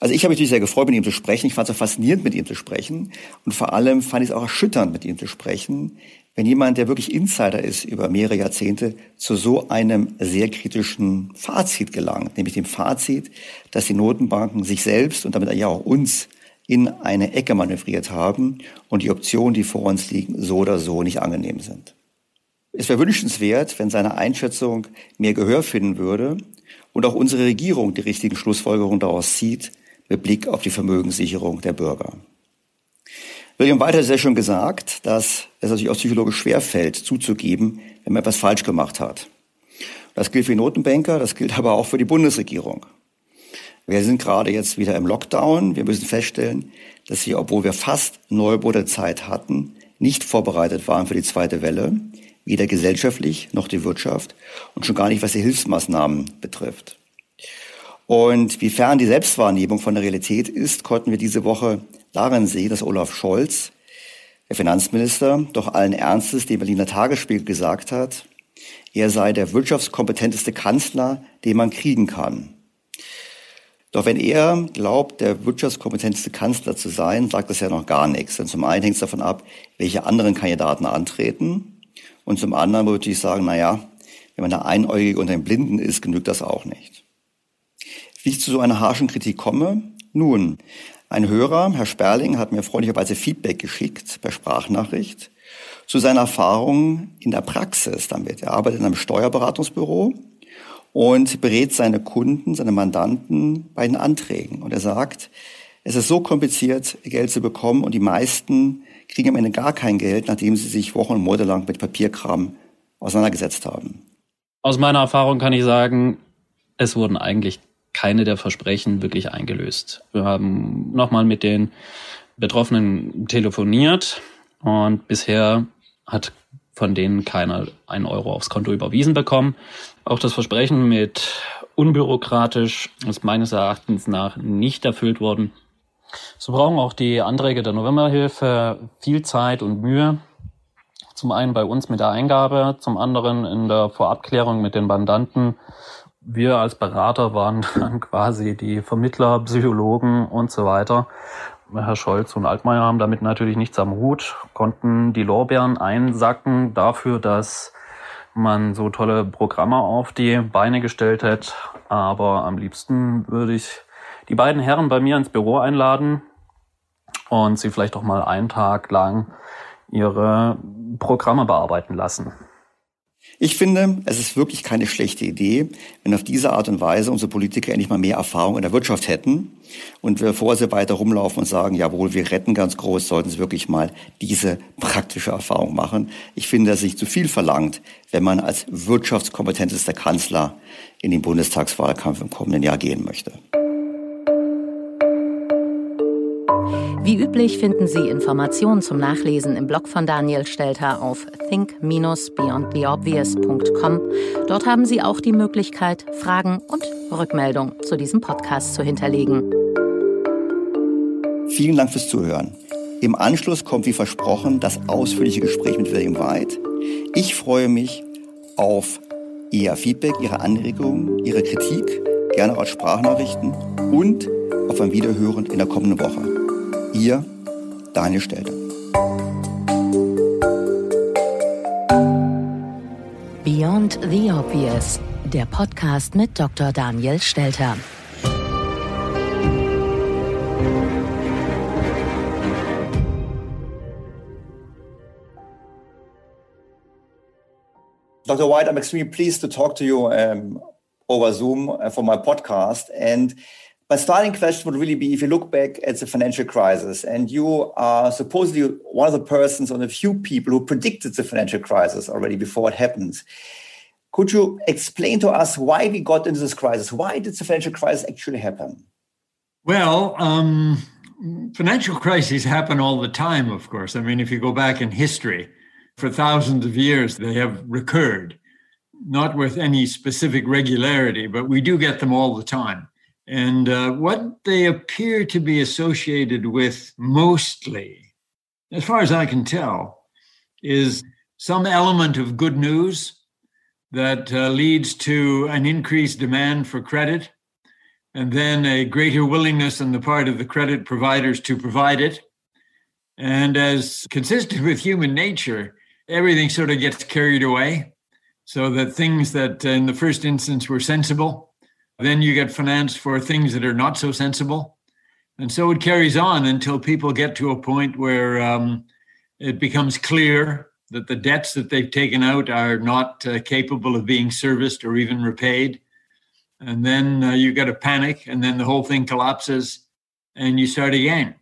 Also ich habe mich natürlich sehr gefreut, mit ihm zu sprechen. Ich fand es auch faszinierend, mit ihm zu sprechen. Und vor allem fand ich es auch erschütternd, mit ihm zu sprechen, wenn jemand, der wirklich Insider ist über mehrere Jahrzehnte, zu so einem sehr kritischen Fazit gelangt. Nämlich dem Fazit, dass die Notenbanken sich selbst und damit ja auch uns in eine Ecke manövriert haben und die Optionen, die vor uns liegen, so oder so nicht angenehm sind. Es wäre wünschenswert, wenn seine Einschätzung mehr Gehör finden würde und auch unsere Regierung die richtigen Schlussfolgerungen daraus zieht mit Blick auf die Vermögenssicherung der Bürger. William White hat sehr schon gesagt, dass es natürlich auch psychologisch schwerfällt, zuzugeben, wenn man etwas falsch gemacht hat. Das gilt für die Notenbanker, das gilt aber auch für die Bundesregierung. Wir sind gerade jetzt wieder im Lockdown. Wir müssen feststellen, dass wir, obwohl wir fast Neugeburtezeit hatten, nicht vorbereitet waren für die zweite Welle, weder gesellschaftlich noch die Wirtschaft und schon gar nicht, was die Hilfsmaßnahmen betrifft. Und wie fern die Selbstwahrnehmung von der Realität ist, konnten wir diese Woche darin sehen, dass Olaf Scholz, der Finanzminister, doch allen Ernstes dem Berliner Tagesspiegel gesagt hat, er sei der wirtschaftskompetenteste Kanzler, den man kriegen kann. Doch wenn er glaubt, der wirtschaftskompetenteste Kanzler zu sein, sagt das ja noch gar nichts. Denn zum einen hängt es davon ab, welche anderen Kandidaten antreten. Und zum anderen würde ich sagen, na ja, wenn man da einäugig unter den Blinden ist, genügt das auch nicht. Wie ich zu so einer harschen Kritik komme? Nun, ein Hörer, Herr Sperling, hat mir freundlicherweise Feedback geschickt per Sprachnachricht zu seiner Erfahrung in der Praxis damit. Er arbeitet in einem Steuerberatungsbüro und berät seine Kunden, seine Mandanten bei den Anträgen. Und er sagt, es ist so kompliziert, Geld zu bekommen und die meisten kriegen am Ende gar kein Geld, nachdem sie sich Wochen und Monate lang mit Papierkram auseinandergesetzt haben. Aus meiner Erfahrung kann ich sagen, es wurden eigentlich keine der Versprechen wirklich eingelöst. Wir haben nochmal mit den Betroffenen telefoniert und bisher hat von denen keiner einen Euro aufs Konto überwiesen bekommen. Auch das Versprechen mit unbürokratisch ist meines Erachtens nach nicht erfüllt worden. So brauchen auch die Anträge der Novemberhilfe viel Zeit und Mühe. Zum einen bei uns mit der Eingabe, zum anderen in der Vorabklärung mit den Mandanten. Wir als Berater waren dann quasi die Vermittler, Psychologen und so weiter. Herr Scholz und Altmaier haben damit natürlich nichts am Hut, konnten die Lorbeeren einsacken dafür, dass man so tolle Programme auf die Beine gestellt hat. Aber am liebsten würde ich die beiden Herren bei mir ins Büro einladen und sie vielleicht auch mal einen Tag lang ihre Programme bearbeiten lassen. Ich finde, es ist wirklich keine schlechte Idee, wenn auf diese Art und Weise unsere Politiker endlich mal mehr Erfahrung in der Wirtschaft hätten und bevor sie weiter rumlaufen und sagen, jawohl, wir retten ganz groß, sollten sie wirklich mal diese praktische Erfahrung machen. Ich finde, dass es nicht zu viel verlangt, wenn man als wirtschaftskompetentester Kanzler in den Bundestagswahlkampf im kommenden Jahr gehen möchte. Wie üblich finden Sie Informationen zum Nachlesen im Blog von Daniel Stelter auf think-beyondtheobvious.com. Dort haben Sie auch die Möglichkeit, Fragen und Rückmeldung zu diesem Podcast zu hinterlegen. Vielen Dank fürs Zuhören. Im Anschluss kommt wie versprochen das ausführliche Gespräch mit William White. Ich freue mich auf Ihr Feedback, Ihre Anregungen, Ihre Kritik, gerne als Sprachnachrichten und auf ein Wiederhören in der kommenden Woche. Ihr Daniel Stelter. Beyond the Obvious, der Podcast mit Dr. Daniel Stelter. Dr. White, I'm extremely pleased to talk to you um, over Zoom uh, for my podcast. And My starting question would really be if you look back at the financial crisis, and you are supposedly one of the persons, of the few people who predicted the financial crisis already before it happened. Could you explain to us why we got into this crisis? Why did the financial crisis actually happen? Well, um, financial crises happen all the time, of course. I mean, if you go back in history, for thousands of years, they have recurred, not with any specific regularity, but we do get them all the time. And uh, what they appear to be associated with mostly, as far as I can tell, is some element of good news that uh, leads to an increased demand for credit and then a greater willingness on the part of the credit providers to provide it. And as consistent with human nature, everything sort of gets carried away so that things that uh, in the first instance were sensible then you get finance for things that are not so sensible. And so it carries on until people get to a point where um, it becomes clear that the debts that they've taken out are not uh, capable of being serviced or even repaid. And then uh, you get a panic, and then the whole thing collapses, and you start again.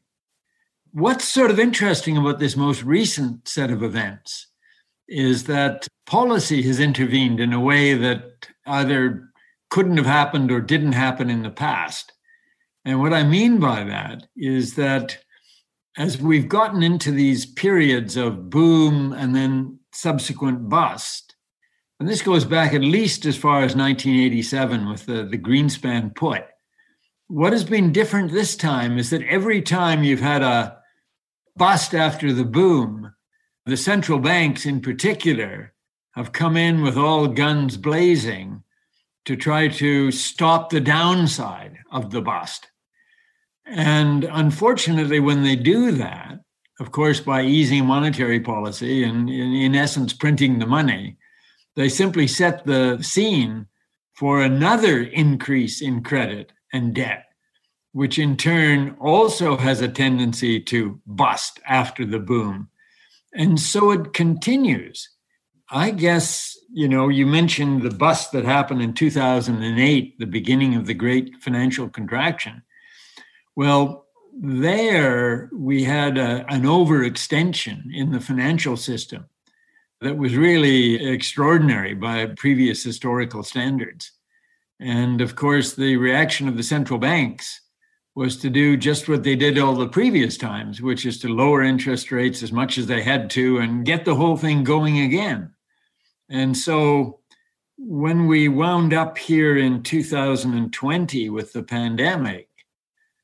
What's sort of interesting about this most recent set of events is that policy has intervened in a way that either couldn't have happened or didn't happen in the past. And what I mean by that is that as we've gotten into these periods of boom and then subsequent bust, and this goes back at least as far as 1987 with the, the Greenspan put, what has been different this time is that every time you've had a bust after the boom, the central banks in particular have come in with all guns blazing to try to stop the downside of the bust. And unfortunately, when they do that, of course, by easing monetary policy and, in, essence, printing the money, they simply set the scene for another increase in credit and debt, which in turn also has a tendency to bust after the boom. And so it continues. I guess, you know, you mentioned the bust that happened in 2008, the beginning of the great financial contraction. Well, there we had a, an overextension in the financial system that was really extraordinary by previous historical standards. And of course, the reaction of the central banks was to do just what they did all the previous times, which is to lower interest rates as much as they had to and get the whole thing going again. And so when we wound up here in 2020 with the pandemic,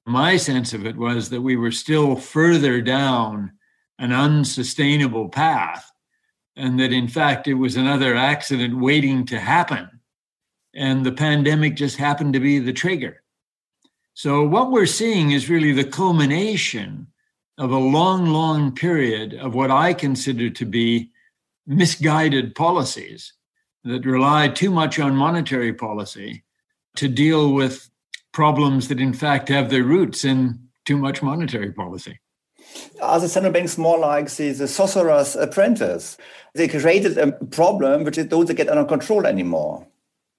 my sense of it was that we were still further down an unsustainable path, and that in fact it was another accident waiting to happen. And the pandemic just happened to be the trigger. So, what we're seeing is really the culmination of a long, long period of what I consider to be misguided policies that rely too much on monetary policy to deal with problems that, in fact, have their roots in too much monetary policy. Are the central banks more like the, the sorcerer's apprentice? They created a problem which they don't get under control anymore.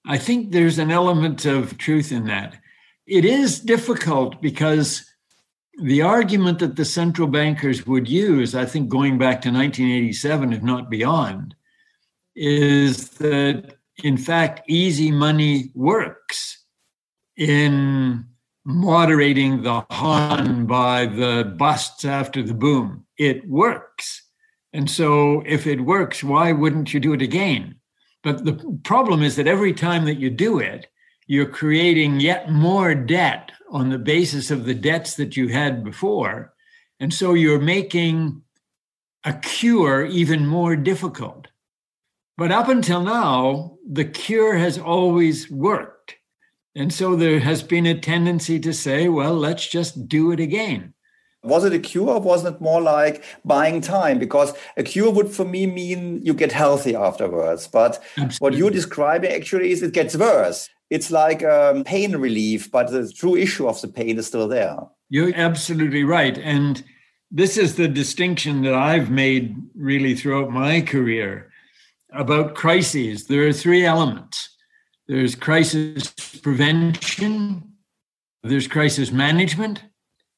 I think there's an element of truth in that. It is difficult because the argument that the central bankers would use, I think going back to 1987, if not beyond, is that in fact easy money works in moderating the harm by the busts after the boom. It works. And so if it works, why wouldn't you do it again? But the problem is that every time that you do it, you're creating yet more debt on the basis of the debts that you had before. And so you're making a cure even more difficult. But up until now, the cure has always worked. And so there has been a tendency to say, well, let's just do it again. Was it a cure or wasn't it more like buying time? Because a cure would for me mean you get healthy afterwards. But Absolutely. what you're describing actually is it gets worse. It's like um, pain relief, but the true issue of the pain is still there. You're absolutely right. And this is the distinction that I've made really throughout my career about crises. There are three elements there's crisis prevention, there's crisis management,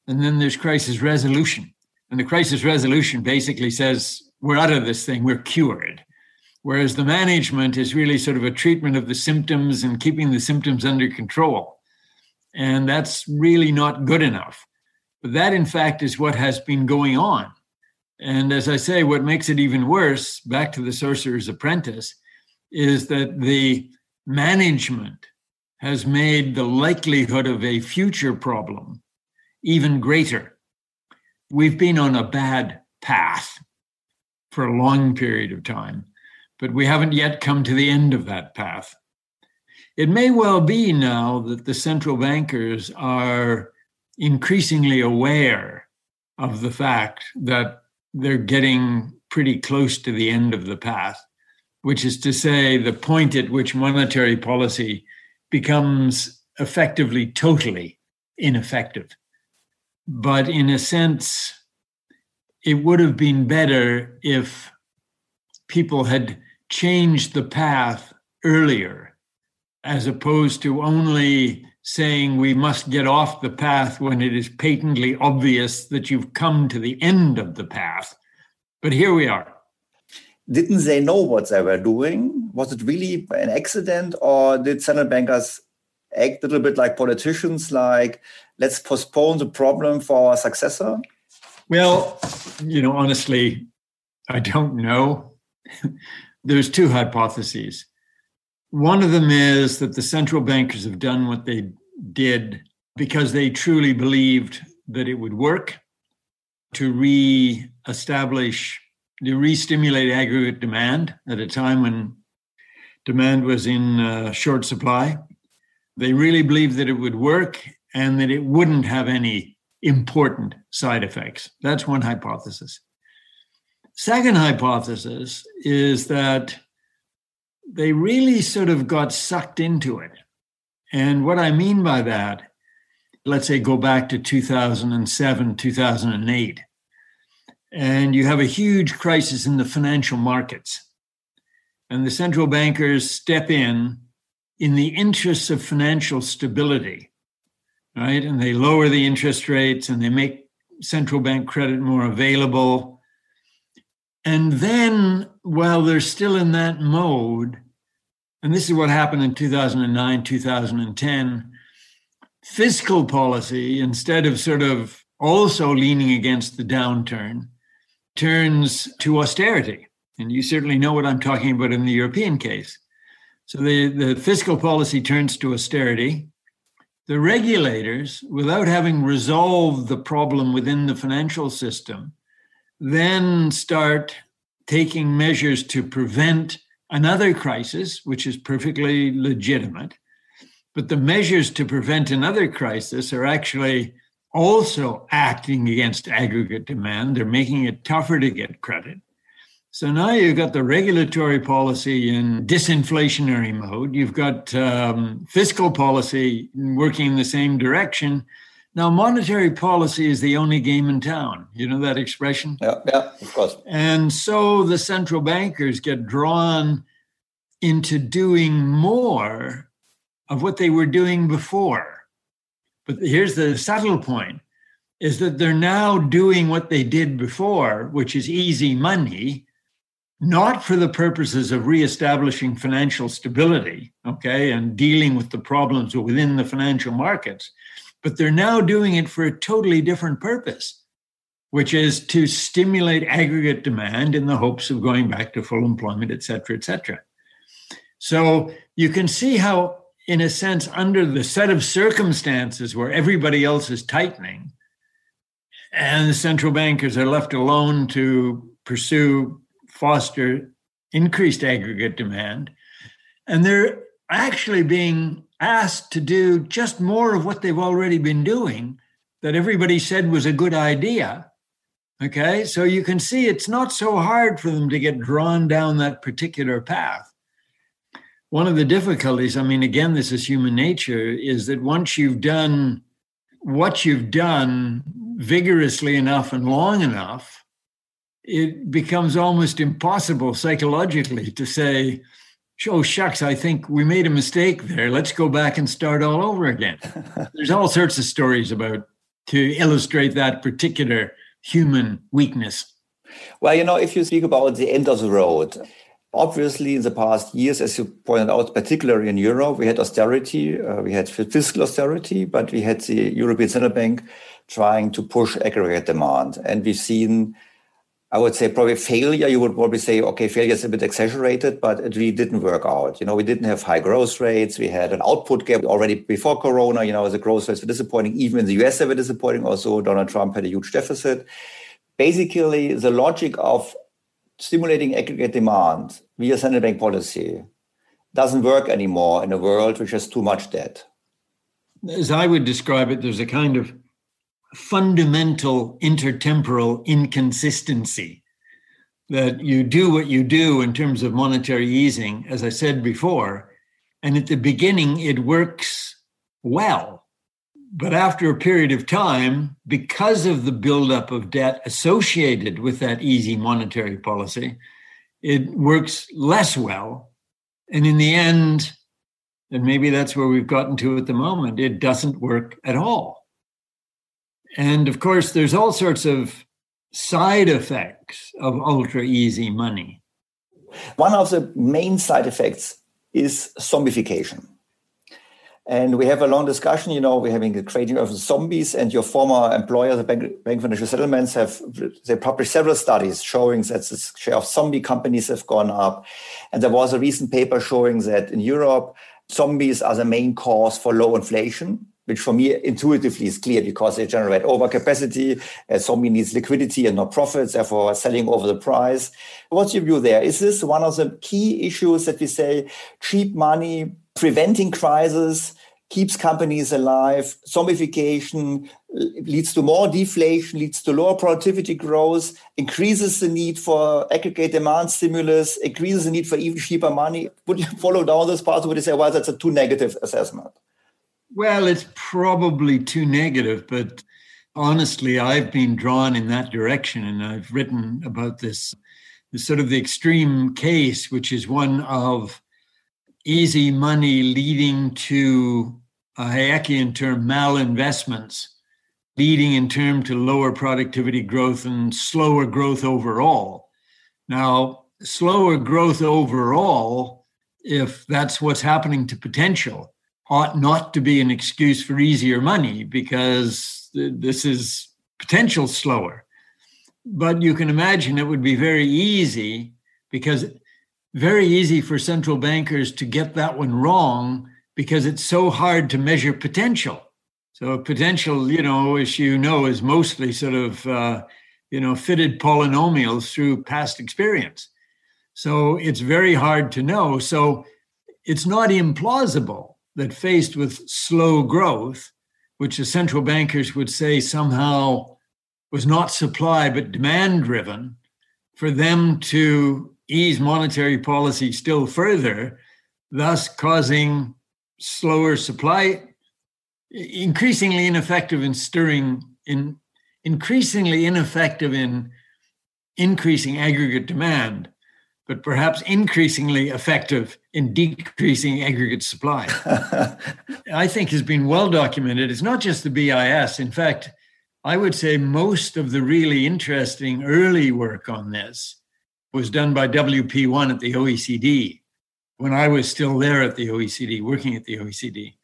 and then there's crisis resolution. And the crisis resolution basically says, we're out of this thing, we're cured. Whereas the management is really sort of a treatment of the symptoms and keeping the symptoms under control. And that's really not good enough. But that, in fact, is what has been going on. And as I say, what makes it even worse, back to the sorcerer's apprentice, is that the management has made the likelihood of a future problem even greater. We've been on a bad path for a long period of time, but we haven't yet come to the end of that path. It may well be now that the central bankers are increasingly aware of the fact that they're getting pretty close to the end of the path which is to say, the point at which monetary policy becomes effectively totally ineffective. But in a sense, it would have been better if people had changed the path earlier, as opposed to only saying we must get off the path when it is patently obvious that you've come to the end of the path. But here we are didn't they know what they were doing? Was it really an accident, or did central bankers act a little bit like politicians, like let's postpone the problem for our successor? Well, you know, honestly, I don't know. There's two hypotheses. One of them is that the central bankers have done what they did because they truly believed that it would work to re establish to re-stimulate aggregate demand at a time when demand was in uh, short supply. They really believed that it would work and that it wouldn't have any important side effects. That's one hypothesis. Second hypothesis is that they really sort of got sucked into it. And what I mean by that let's say, go back to 2007, 2008, and you have a huge crisis in the financial markets, and the central bankers step in in the interests of financial stability, right? And they lower the interest rates and they make central bank credit more available. And then, while they're still in that mode, and this is what happened in 2009, 2010, fiscal policy, instead of sort of also leaning against the downturn, turns to austerity. And you certainly know what I'm talking about in the European case. So the, the fiscal policy turns to austerity. The regulators, without having resolved the problem within the financial system, then start taking measures to prevent another crisis, which is perfectly legitimate. But the measures to prevent another crisis are actually also acting against aggregate demand. They're making it tougher to get credit. So now you've got the regulatory policy in disinflationary mode. You've got um, fiscal policy working in the same direction. Now, monetary policy is the only game in town. You know that expression? Yeah, yeah, of course. And so the central bankers get drawn into doing more of what they were doing before. But here's the subtle point is that they're now doing what they did before, which is easy money, not for the purposes of reestablishing financial stability, okay, and dealing with the problems within the financial markets, but they're now doing it for a totally different purpose, which is to stimulate aggregate demand in the hopes of going back to full employment, et cetera, et cetera. So you can see how, in a sense, under the set of circumstances where everybody else is tightening and the central bankers are left alone to pursue, foster increased aggregate demand, and they're actually being asked to do just more of what they've already been doing that everybody said was a good idea. Okay, so you can see it's not so hard for them to get drawn down that particular path. One of the difficulties, I mean, again, this is human nature, is that once you've done what you've done vigorously enough and long enough, it becomes almost impossible psychologically to say, oh shucks i think we made a mistake there. Let's go back and start all over again. There's all sorts of stories about to illustrate that particular human weakness. Well you know if you speak about the end of the road obviously in the past years as you pointed out particularly in europe we had austerity uh, we had fiscal austerity but we had the european central bank trying to push aggregate demand. And we've seen I would say probably failure. You would probably say, okay, failure is a bit exaggerated, but it really didn't work out. You know, we didn't have high growth rates. We had an output gap already before Corona. You know, the growth rates were disappointing. Even in the US, they were disappointing. Also, Donald Trump had a huge deficit. Basically, the logic of stimulating aggregate demand via central bank policy doesn't work anymore in a world which has too much debt. As I would describe it, there's a kind of fundamental intertemporal inconsistency that you do what you do in terms of monetary easing, as I said before, and at the beginning it works well. But after a period of time, because of the buildup of debt associated with that easy monetary policy, it works less well. And in the end, and maybe that's where we've gotten to at the moment, it doesn't work at all. And of course, there's all sorts of side effects of ultra easy money. One of the main side effects is zombification. And we have a long discussion. You know, we're having a creating of zombies, and your former employer, the Bank, Bank Financial Settlements, have they published several studies showing that the share of zombie companies have gone up. And there was a recent paper showing that in Europe, zombies are the main cause for low inflation which for me intuitively is clear because they generate overcapacity. Uh, zombie needs liquidity and not profits, therefore selling over the price. What's your view there? Is this one of the key issues that we say cheap money, preventing crisis, keeps companies alive, zombification leads to more deflation, leads to lower productivity growth, increases the need for aggregate demand stimulus, increases the need for even cheaper money. Would you follow down this path would you say, well, that's a too negative assessment? Well, it's probably too negative, but honestly, I've been drawn in that direction, and I've written about this, this sort of the extreme case, which is one of easy money leading to a Hayekian term malinvestments, leading in term to lower productivity growth and slower growth overall. Now, slower growth overall, if that's what's happening to potential, ought not to be an excuse for easier money because this is potential slower. But you can imagine it would be very easy because very easy for central bankers to get that one wrong because it's so hard to measure potential. So potential, you know, as you know, is mostly sort of uh, you know fitted polynomials through past experience. So it's very hard to know. So it's not implausible that faced with slow growth, which the central bankers would say somehow was not supply but demand driven, for them to ease monetary policy still further, thus causing slower supply, increasingly ineffective in stirring, in increasingly ineffective in increasing aggregate demand, but perhaps increasingly effective in decreasing aggregate supply. I think has been well documented. It's not just the BIS. In fact, I would say most of the really interesting early work on this was done by WP1 at the OECD when I was still there at the OECD, working at the OECD.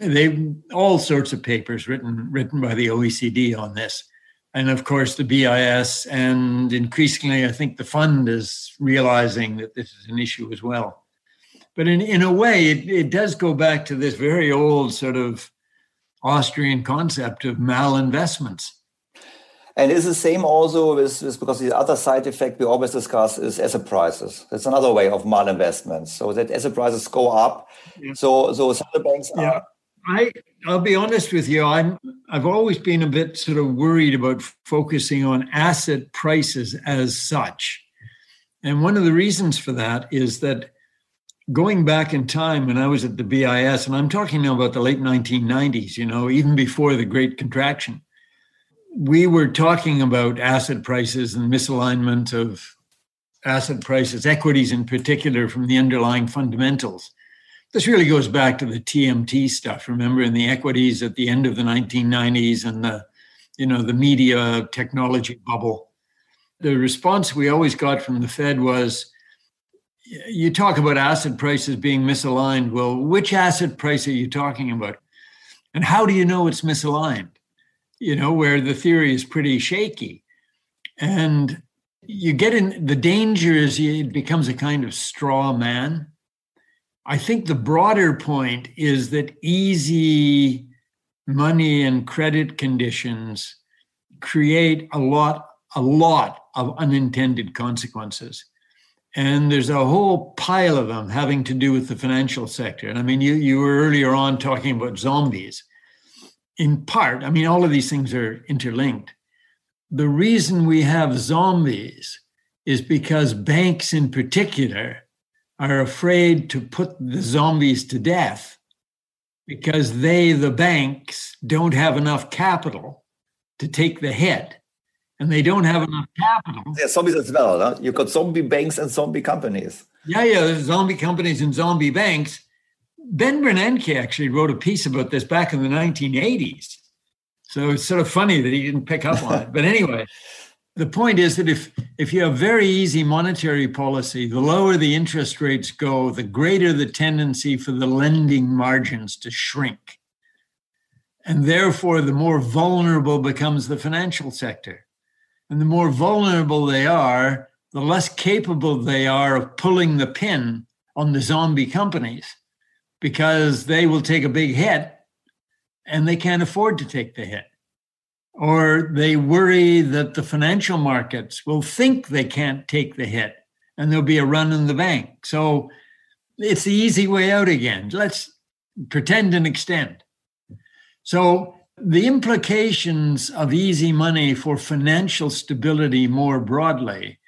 They all sorts of papers written written by the OECD on this, and of course the BIS, and increasingly I think the fund is realizing that this is an issue as well. But in in a way, it, it does go back to this very old sort of Austrian concept of malinvestments and it's the same also with, with, because the other side effect we always discuss is asset prices. That's another way of malinvestments. So that asset prices go up. Yeah. So so central banks yeah. are I I'll be honest with you. I'm I've always been a bit sort of worried about focusing on asset prices as such. And one of the reasons for that is that going back in time when I was at the BIS, and I'm talking now about the late 1990s, you know, even before the Great Contraction, we were talking about asset prices and misalignment of asset prices, equities in particular, from the underlying fundamentals. This really goes back to the TMT stuff. Remember, in the equities at the end of the 1990s and the, you know, the media technology bubble. The response we always got from the Fed was, "You talk about asset prices being misaligned. Well, which asset price are you talking about, and how do you know it's misaligned?" you know, where the theory is pretty shaky. And you get in the danger is it becomes a kind of straw man. I think the broader point is that easy money and credit conditions create a lot, a lot of unintended consequences. And there's a whole pile of them having to do with the financial sector. And I mean, you, you were earlier on talking about zombies in part, I mean, all of these things are interlinked. The reason we have zombies is because banks, in particular, are afraid to put the zombies to death because they, the banks, don't have enough capital to take the hit. And they don't have enough capital. Yeah, zombies as well. Huh? You've got zombie banks and zombie companies. Yeah, yeah, there's zombie companies and zombie banks. Ben Bernanke actually wrote a piece about this back in the 1980s. So it's sort of funny that he didn't pick up on it. But anyway, the point is that if if you have very easy monetary policy, the lower the interest rates go, the greater the tendency for the lending margins to shrink. And therefore, the more vulnerable becomes the financial sector. And the more vulnerable they are, the less capable they are of pulling the pin on the zombie companies because they will take a big hit and they can't afford to take the hit. Or they worry that the financial markets will think they can't take the hit and there'll be a run in the bank. So it's the easy way out again. Let's pretend and extend. So the implications of easy money for financial stability more broadly,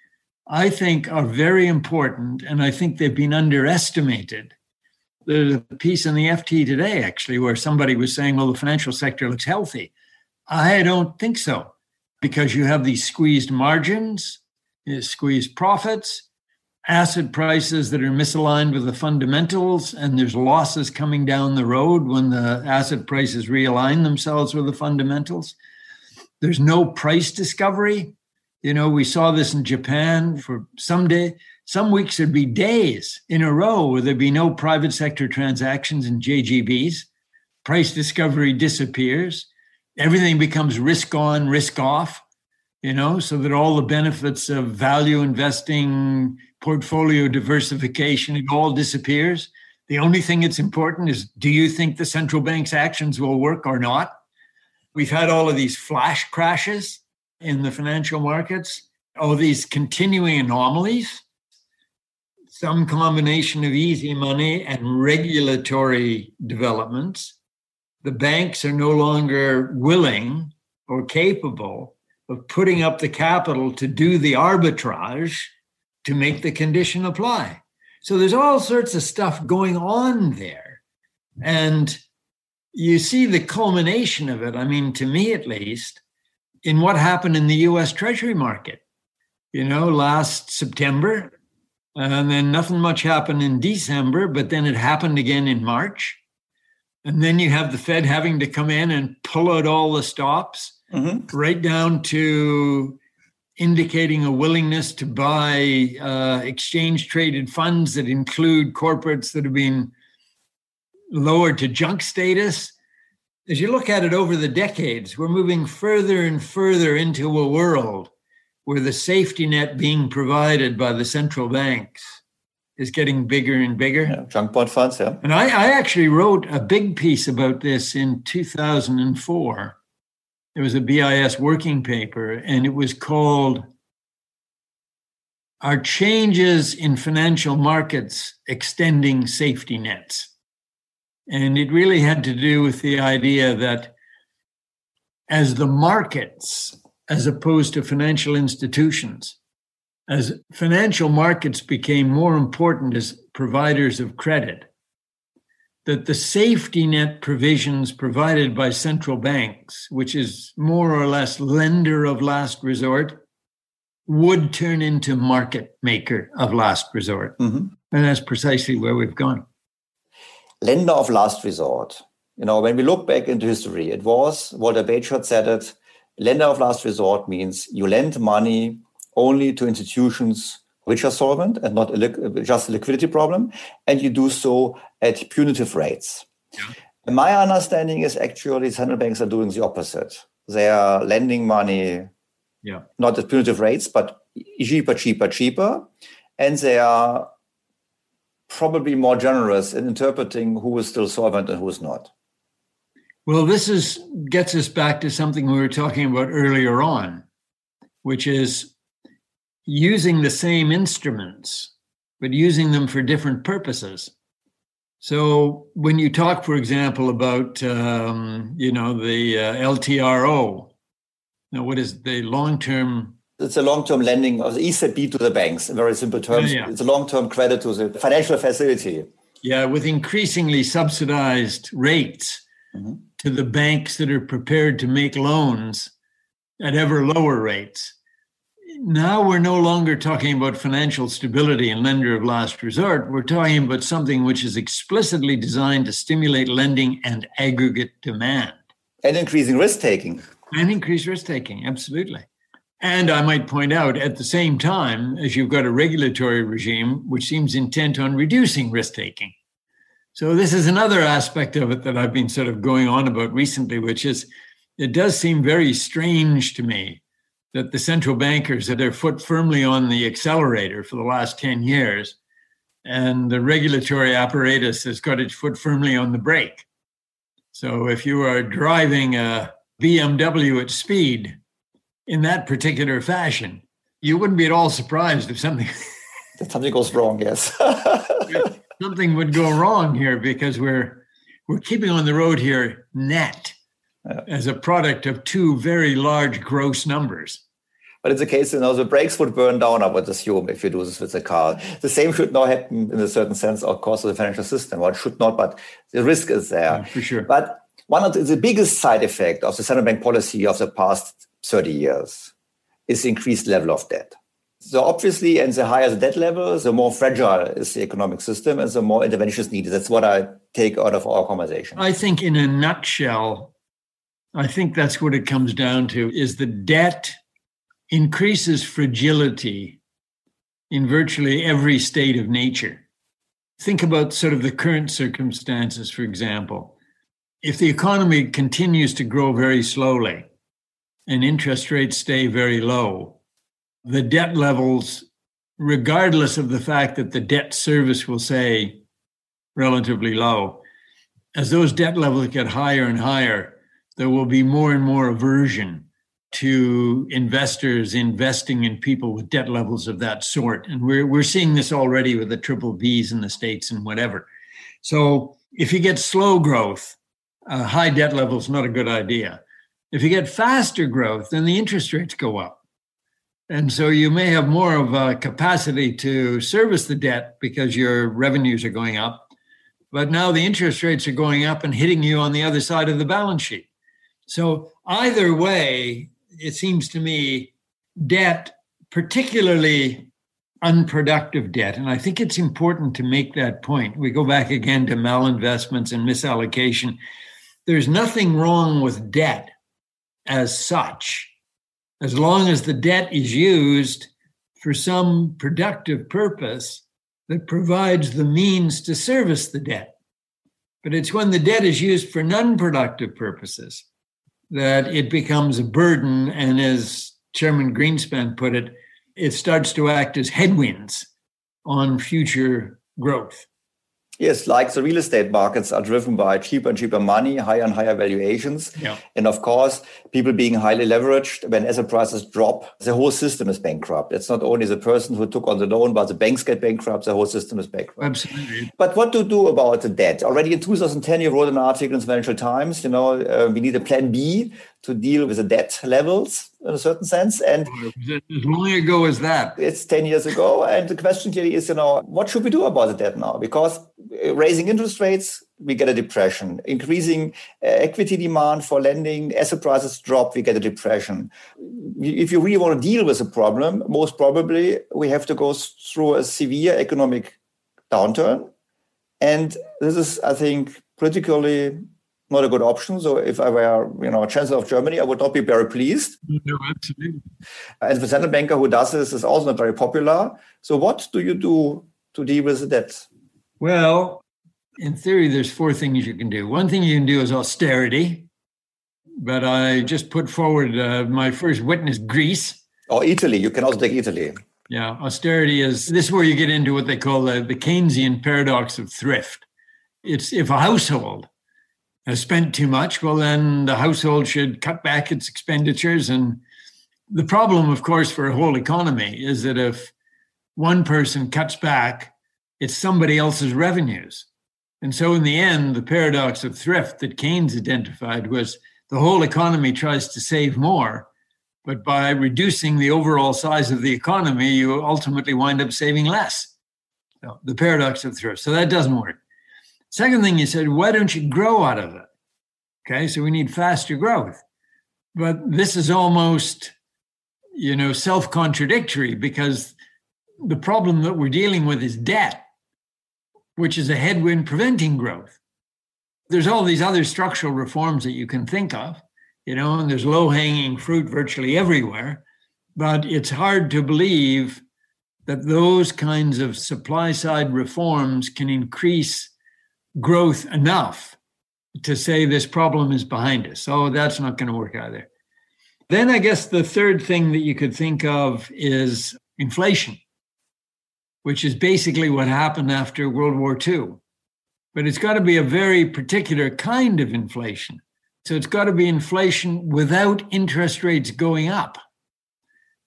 I think, are very important. And I think they've been underestimated There's a piece in the FT today, actually, where somebody was saying, well, the financial sector looks healthy. I don't think so, because you have these squeezed margins, squeezed profits, asset prices that are misaligned with the fundamentals, and there's losses coming down the road when the asset prices realign themselves with the fundamentals. There's no price discovery. You know, we saw this in Japan for some day, some weeks there'd be days in a row where there'd be no private sector transactions in JGBs. Price discovery disappears. Everything becomes risk on, risk off, you know, so that all the benefits of value investing, portfolio diversification, it all disappears. The only thing that's important is do you think the central bank's actions will work or not? We've had all of these flash crashes in the financial markets, all these continuing anomalies some combination of easy money and regulatory developments, the banks are no longer willing or capable of putting up the capital to do the arbitrage to make the condition apply. So there's all sorts of stuff going on there. And you see the culmination of it, I mean, to me at least, in what happened in the US Treasury market. You know, last September, and then nothing much happened in December, but then it happened again in March. And then you have the Fed having to come in and pull out all the stops, mm-hmm. right down to indicating a willingness to buy uh, exchange traded funds that include corporates that have been lowered to junk status. As you look at it over the decades, we're moving further and further into a world where the safety net being provided by the central banks is getting bigger and bigger. Yeah, junk bond funds, yeah. And I, I actually wrote a big piece about this in 2004. It was a BIS working paper, and it was called Are Changes in Financial Markets Extending Safety Nets? And it really had to do with the idea that as the markets as opposed to financial institutions. As financial markets became more important as providers of credit, that the safety net provisions provided by central banks, which is more or less lender of last resort, would turn into market maker of last resort. Mm-hmm. And that's precisely where we've gone. Lender of last resort. You know, when we look back into history, it was Walter Bagehot said it lender of last resort means you lend money only to institutions which are solvent and not a, just a liquidity problem, and you do so at punitive rates. Yeah. My understanding is actually central banks are doing the opposite. They are lending money, yeah. not at punitive rates, but cheaper, cheaper, cheaper, and they are probably more generous in interpreting who is still solvent and who is not. Well, this is gets us back to something we were talking about earlier on, which is using the same instruments, but using them for different purposes. So when you talk, for example, about um, you know the uh, LTRO, now what is the long-term? It's a long-term lending of the ECB to the banks. In very simple terms, yeah, yeah. it's a long-term credit to the financial facility. Yeah, with increasingly subsidized rates. Mm-hmm to the banks that are prepared to make loans at ever lower rates. Now we're no longer talking about financial stability and lender of last resort. We're talking about something which is explicitly designed to stimulate lending and aggregate demand. And increasing risk taking. And increase risk taking, absolutely. And I might point out at the same time, as you've got a regulatory regime which seems intent on reducing risk taking. So this is another aspect of it that I've been sort of going on about recently, which is it does seem very strange to me that the central bankers had their foot firmly on the accelerator for the last 10 years, and the regulatory apparatus has got its foot firmly on the brake. So if you are driving a BMW at speed in that particular fashion, you wouldn't be at all surprised if something if something goes wrong, yes. something would go wrong here because we're we're keeping on the road here net as a product of two very large gross numbers. But in the case, you know, the brakes would burn down, I would assume, if you do this with the car. The same should not happen in a certain sense, of course, of the financial system. Well, it should not, but the risk is there. Yeah, for sure. But one of the, the biggest side effect of the central bank policy of the past 30 years is the increased level of debt. So obviously, and the higher the debt level, the more fragile is the economic system and the more intervention is needed. That's what I take out of our conversation. I think in a nutshell, I think that's what it comes down to is the debt increases fragility in virtually every state of nature. Think about sort of the current circumstances, for example. If the economy continues to grow very slowly and interest rates stay very low, the debt levels, regardless of the fact that the debt service will say relatively low, as those debt levels get higher and higher, there will be more and more aversion to investors investing in people with debt levels of that sort. And we're, we're seeing this already with the triple Bs in the States and whatever. So if you get slow growth, uh, high debt level is not a good idea. If you get faster growth, then the interest rates go up. And so you may have more of a capacity to service the debt because your revenues are going up. But now the interest rates are going up and hitting you on the other side of the balance sheet. So either way, it seems to me debt, particularly unproductive debt, and I think it's important to make that point. We go back again to malinvestments and misallocation. There's nothing wrong with debt as such, as long as the debt is used for some productive purpose that provides the means to service the debt. But it's when the debt is used for non productive purposes that it becomes a burden. And as Chairman Greenspan put it, it starts to act as headwinds on future growth. Yes, like the real estate markets are driven by cheaper and cheaper money, higher and higher valuations. Yeah. And of course, people being highly leveraged, when asset prices drop, the whole system is bankrupt. It's not only the person who took on the loan, but the banks get bankrupt, the whole system is bankrupt. Absolutely. But what to do about the debt? Already in 2010, you wrote an article in the Financial Times, you know, uh, we need a plan B to deal with the debt levels in a certain sense. And as long ago as that, it's 10 years ago. And the question clearly is, you know, what should we do about the debt now? Because uh, raising interest rates, we get a depression. Increasing uh, equity demand for lending, asset prices drop, we get a depression. If you really want to deal with the problem, most probably we have to go through a severe economic downturn. And this is, I think, politically not a good option. So if I were, you know, chancellor of Germany, I would not be very pleased. No, absolutely. And the central banker who does this is also not very popular. So what do you do to deal with the debt? Well, in theory, there's four things you can do. One thing you can do is austerity, but I just put forward uh, my first witness, Greece. Or Italy. You can also take Italy. Yeah, austerity is this is where you get into what they call the, the Keynesian paradox of thrift. It's if a household has spent too much, well, then the household should cut back its expenditures. And the problem, of course, for a whole economy is that if one person cuts back, it's somebody else's revenues. And so, in the end, the paradox of thrift that Keynes identified was the whole economy tries to save more, but by reducing the overall size of the economy, you ultimately wind up saving less. So, the paradox of thrift. So, that doesn't work. Second thing you said, why don't you grow out of it? Okay, so we need faster growth. But this is almost, you know, self contradictory because the problem that we're dealing with is debt, which is a headwind preventing growth. There's all these other structural reforms that you can think of, you know, and there's low hanging fruit virtually everywhere. But it's hard to believe that those kinds of supply side reforms can increase growth enough to say this problem is behind us. Oh, that's not going to work either. Then I guess the third thing that you could think of is inflation, which is basically what happened after World War II. But it's got to be a very particular kind of inflation. So it's got to be inflation without interest rates going up.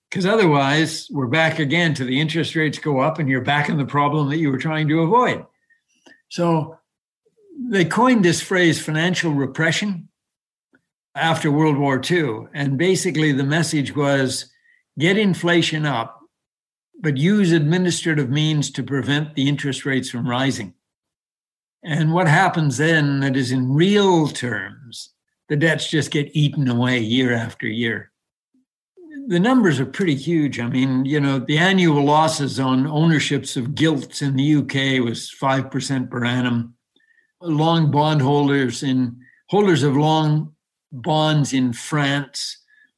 Because otherwise, we're back again to the interest rates go up and you're back in the problem that you were trying to avoid. So they coined this phrase financial repression after World War II. And basically, the message was get inflation up, but use administrative means to prevent the interest rates from rising. And what happens then that is in real terms, the debts just get eaten away year after year. The numbers are pretty huge. I mean, you know, the annual losses on ownerships of gilts in the UK was 5% per annum. Long bondholders in holders of long bonds in France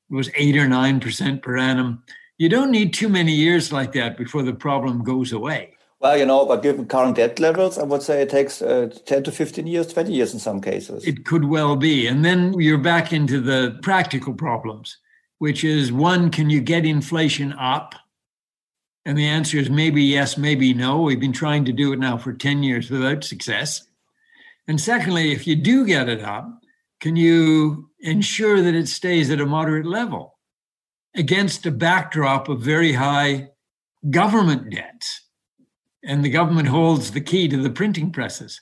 was 8 or 9% per annum. You don't need too many years like that before the problem goes away. Well, you know, but given current debt levels, I would say it takes uh, 10 to 15 years, 20 years in some cases. It could well be. And then you're back into the practical problems, which is one, can you get inflation up? And the answer is maybe yes, maybe no. We've been trying to do it now for 10 years without success. And secondly, if you do get it up, can you ensure that it stays at a moderate level against a backdrop of very high government debts? and the government holds the key to the printing presses.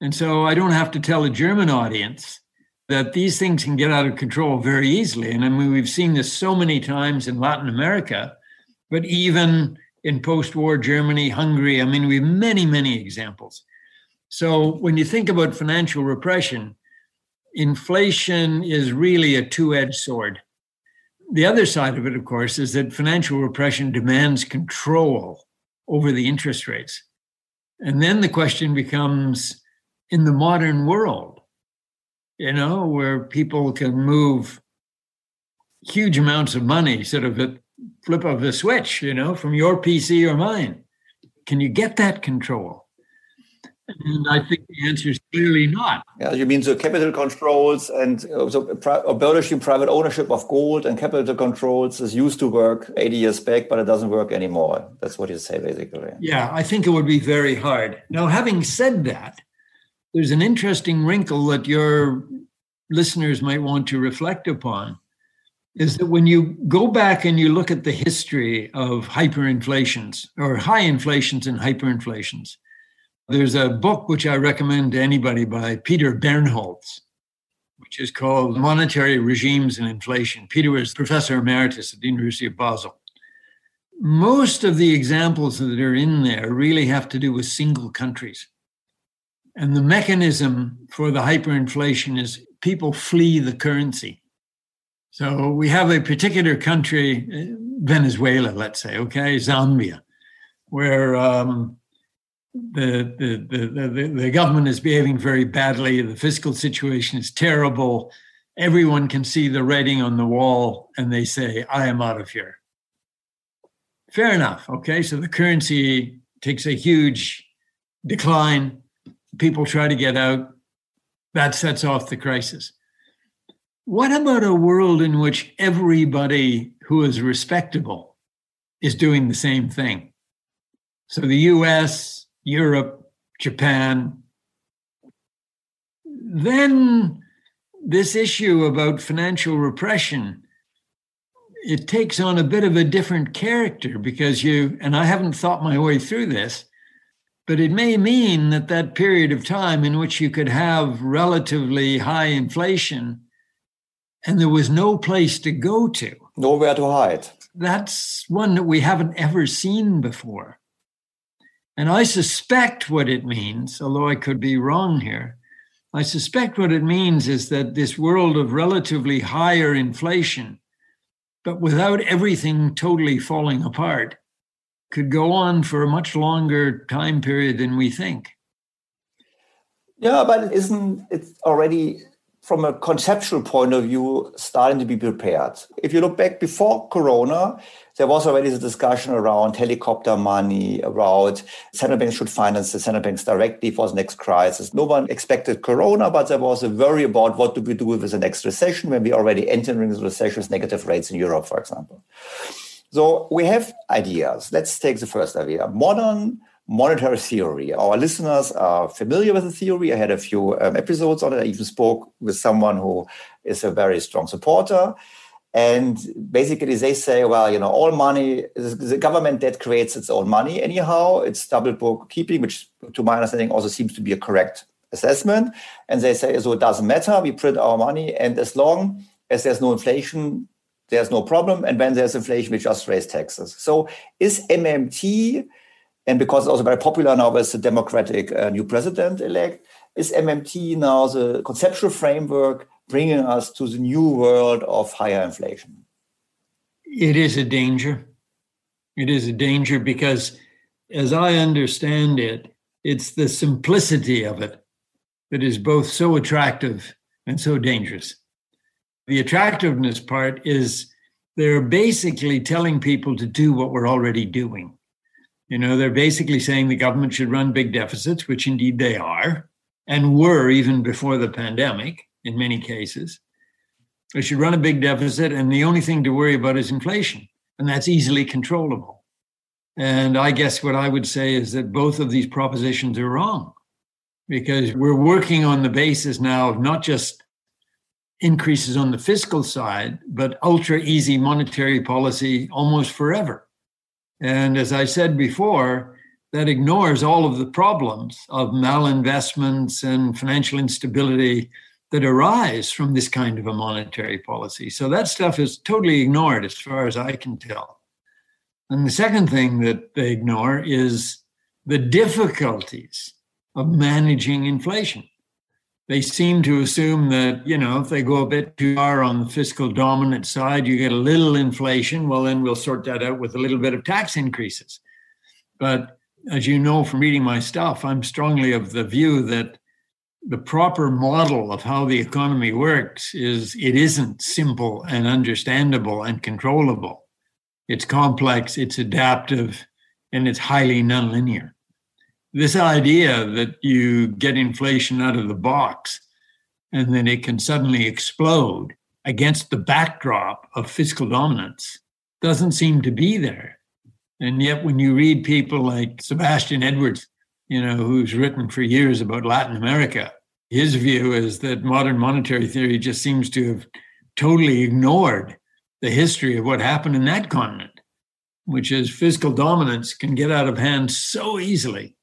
And so I don't have to tell a German audience that these things can get out of control very easily. And I mean, we've seen this so many times in Latin America, but even in post war Germany, Hungary, I mean, we have many, many examples. So when you think about financial repression, inflation is really a two edged sword. The other side of it, of course, is that financial repression demands control over the interest rates. And then the question becomes in the modern world, you know, where people can move huge amounts of money, sort of at flip of the switch, you know, from your PC or mine. Can you get that control? And I think the answer is clearly not. Yeah, you mean the capital controls and uh, so abolishing private ownership of gold and capital controls is used to work 80 years back, but it doesn't work anymore. That's what you say, basically. Yeah, I think it would be very hard. Now, having said that, there's an interesting wrinkle that your listeners might want to reflect upon is that when you go back and you look at the history of hyperinflations or high inflations and hyperinflations, there's a book which I recommend to anybody by Peter Bernholz, which is called Monetary Regimes and Inflation. Peter was professor emeritus at the University of Basel. Most of the examples that are in there really have to do with single countries. And the mechanism for the hyperinflation is people flee the currency. So we have a particular country, Venezuela, let's say, okay, Zambia, where um, the, the, the, the, government is behaving very badly. The fiscal situation is terrible. Everyone can see the writing on the wall and they say, I am out of here. Fair enough. Okay. So the currency takes a huge decline. People try to get out. That sets off the crisis. What about a world in which everybody who is respectable is doing the same thing? So the US, Europe, Japan. Then this issue about financial repression it takes on a bit of a different character because you and I haven't thought my way through this but it may mean that that period of time in which you could have relatively high inflation and there was no place to go to. Nowhere to hide. That's one that we haven't ever seen before and I suspect what it means, although I could be wrong here. I suspect what it means is that this world of relatively higher inflation, but without everything totally falling apart, could go on for a much longer time period than we think. Yeah, but isn't it already from a conceptual point of view starting to be prepared? If you look back before Corona, there was already the discussion around helicopter money, around central banks should finance the central banks directly for the next crisis. No one expected Corona, but there was a worry about what do we do with the next recession when we already entering the recession with negative rates in Europe, for example. So we have ideas. Let's take the first idea. Modern monetary theory. Our listeners are familiar with the theory. I had a few um, episodes on it. I even spoke with someone who is a very strong supporter. And basically, they say, well, you know, all money, the government debt creates its own money anyhow. It's double bookkeeping, which, to my understanding, also seems to be a correct assessment. And they say, so it doesn't matter. We print our money. And as long as there's no inflation, there's no problem. And when there's inflation, we just raise taxes. So is MMT, and because it's also very popular now with the Democratic uh, new president elect, is MMT now the conceptual framework bringing us to the new world of higher inflation? It is a danger. It is a danger because, as I understand it, it's the simplicity of it that is both so attractive and so dangerous. The attractiveness part is they're basically telling people to do what we're already doing. You know, they're basically saying the government should run big deficits, which indeed they are and were even before the pandemic in many cases. They should run a big deficit, and the only thing to worry about is inflation, and that's easily controllable. And I guess what I would say is that both of these propositions are wrong because we're working on the basis now of not just increases on the fiscal side, but ultra easy monetary policy almost forever. And as I said before, that ignores all of the problems of malinvestments and financial instability that arise from this kind of a monetary policy. So that stuff is totally ignored as far as I can tell. And the second thing that they ignore is the difficulties of managing inflation. They seem to assume that, you know, if they go a bit too far on the fiscal dominant side, you get a little inflation. Well, then we'll sort that out with a little bit of tax increases. But as you know from reading my stuff, I'm strongly of the view that the proper model of how the economy works is it isn't simple and understandable and controllable. It's complex, it's adaptive, and it's highly nonlinear this idea that you get inflation out of the box and then it can suddenly explode against the backdrop of fiscal dominance doesn't seem to be there. And yet, when you read people like Sebastian Edwards, you know, who's written for years about Latin America, his view is that modern monetary theory just seems to have totally ignored the history of what happened in that continent, which is fiscal dominance can get out of hand so easily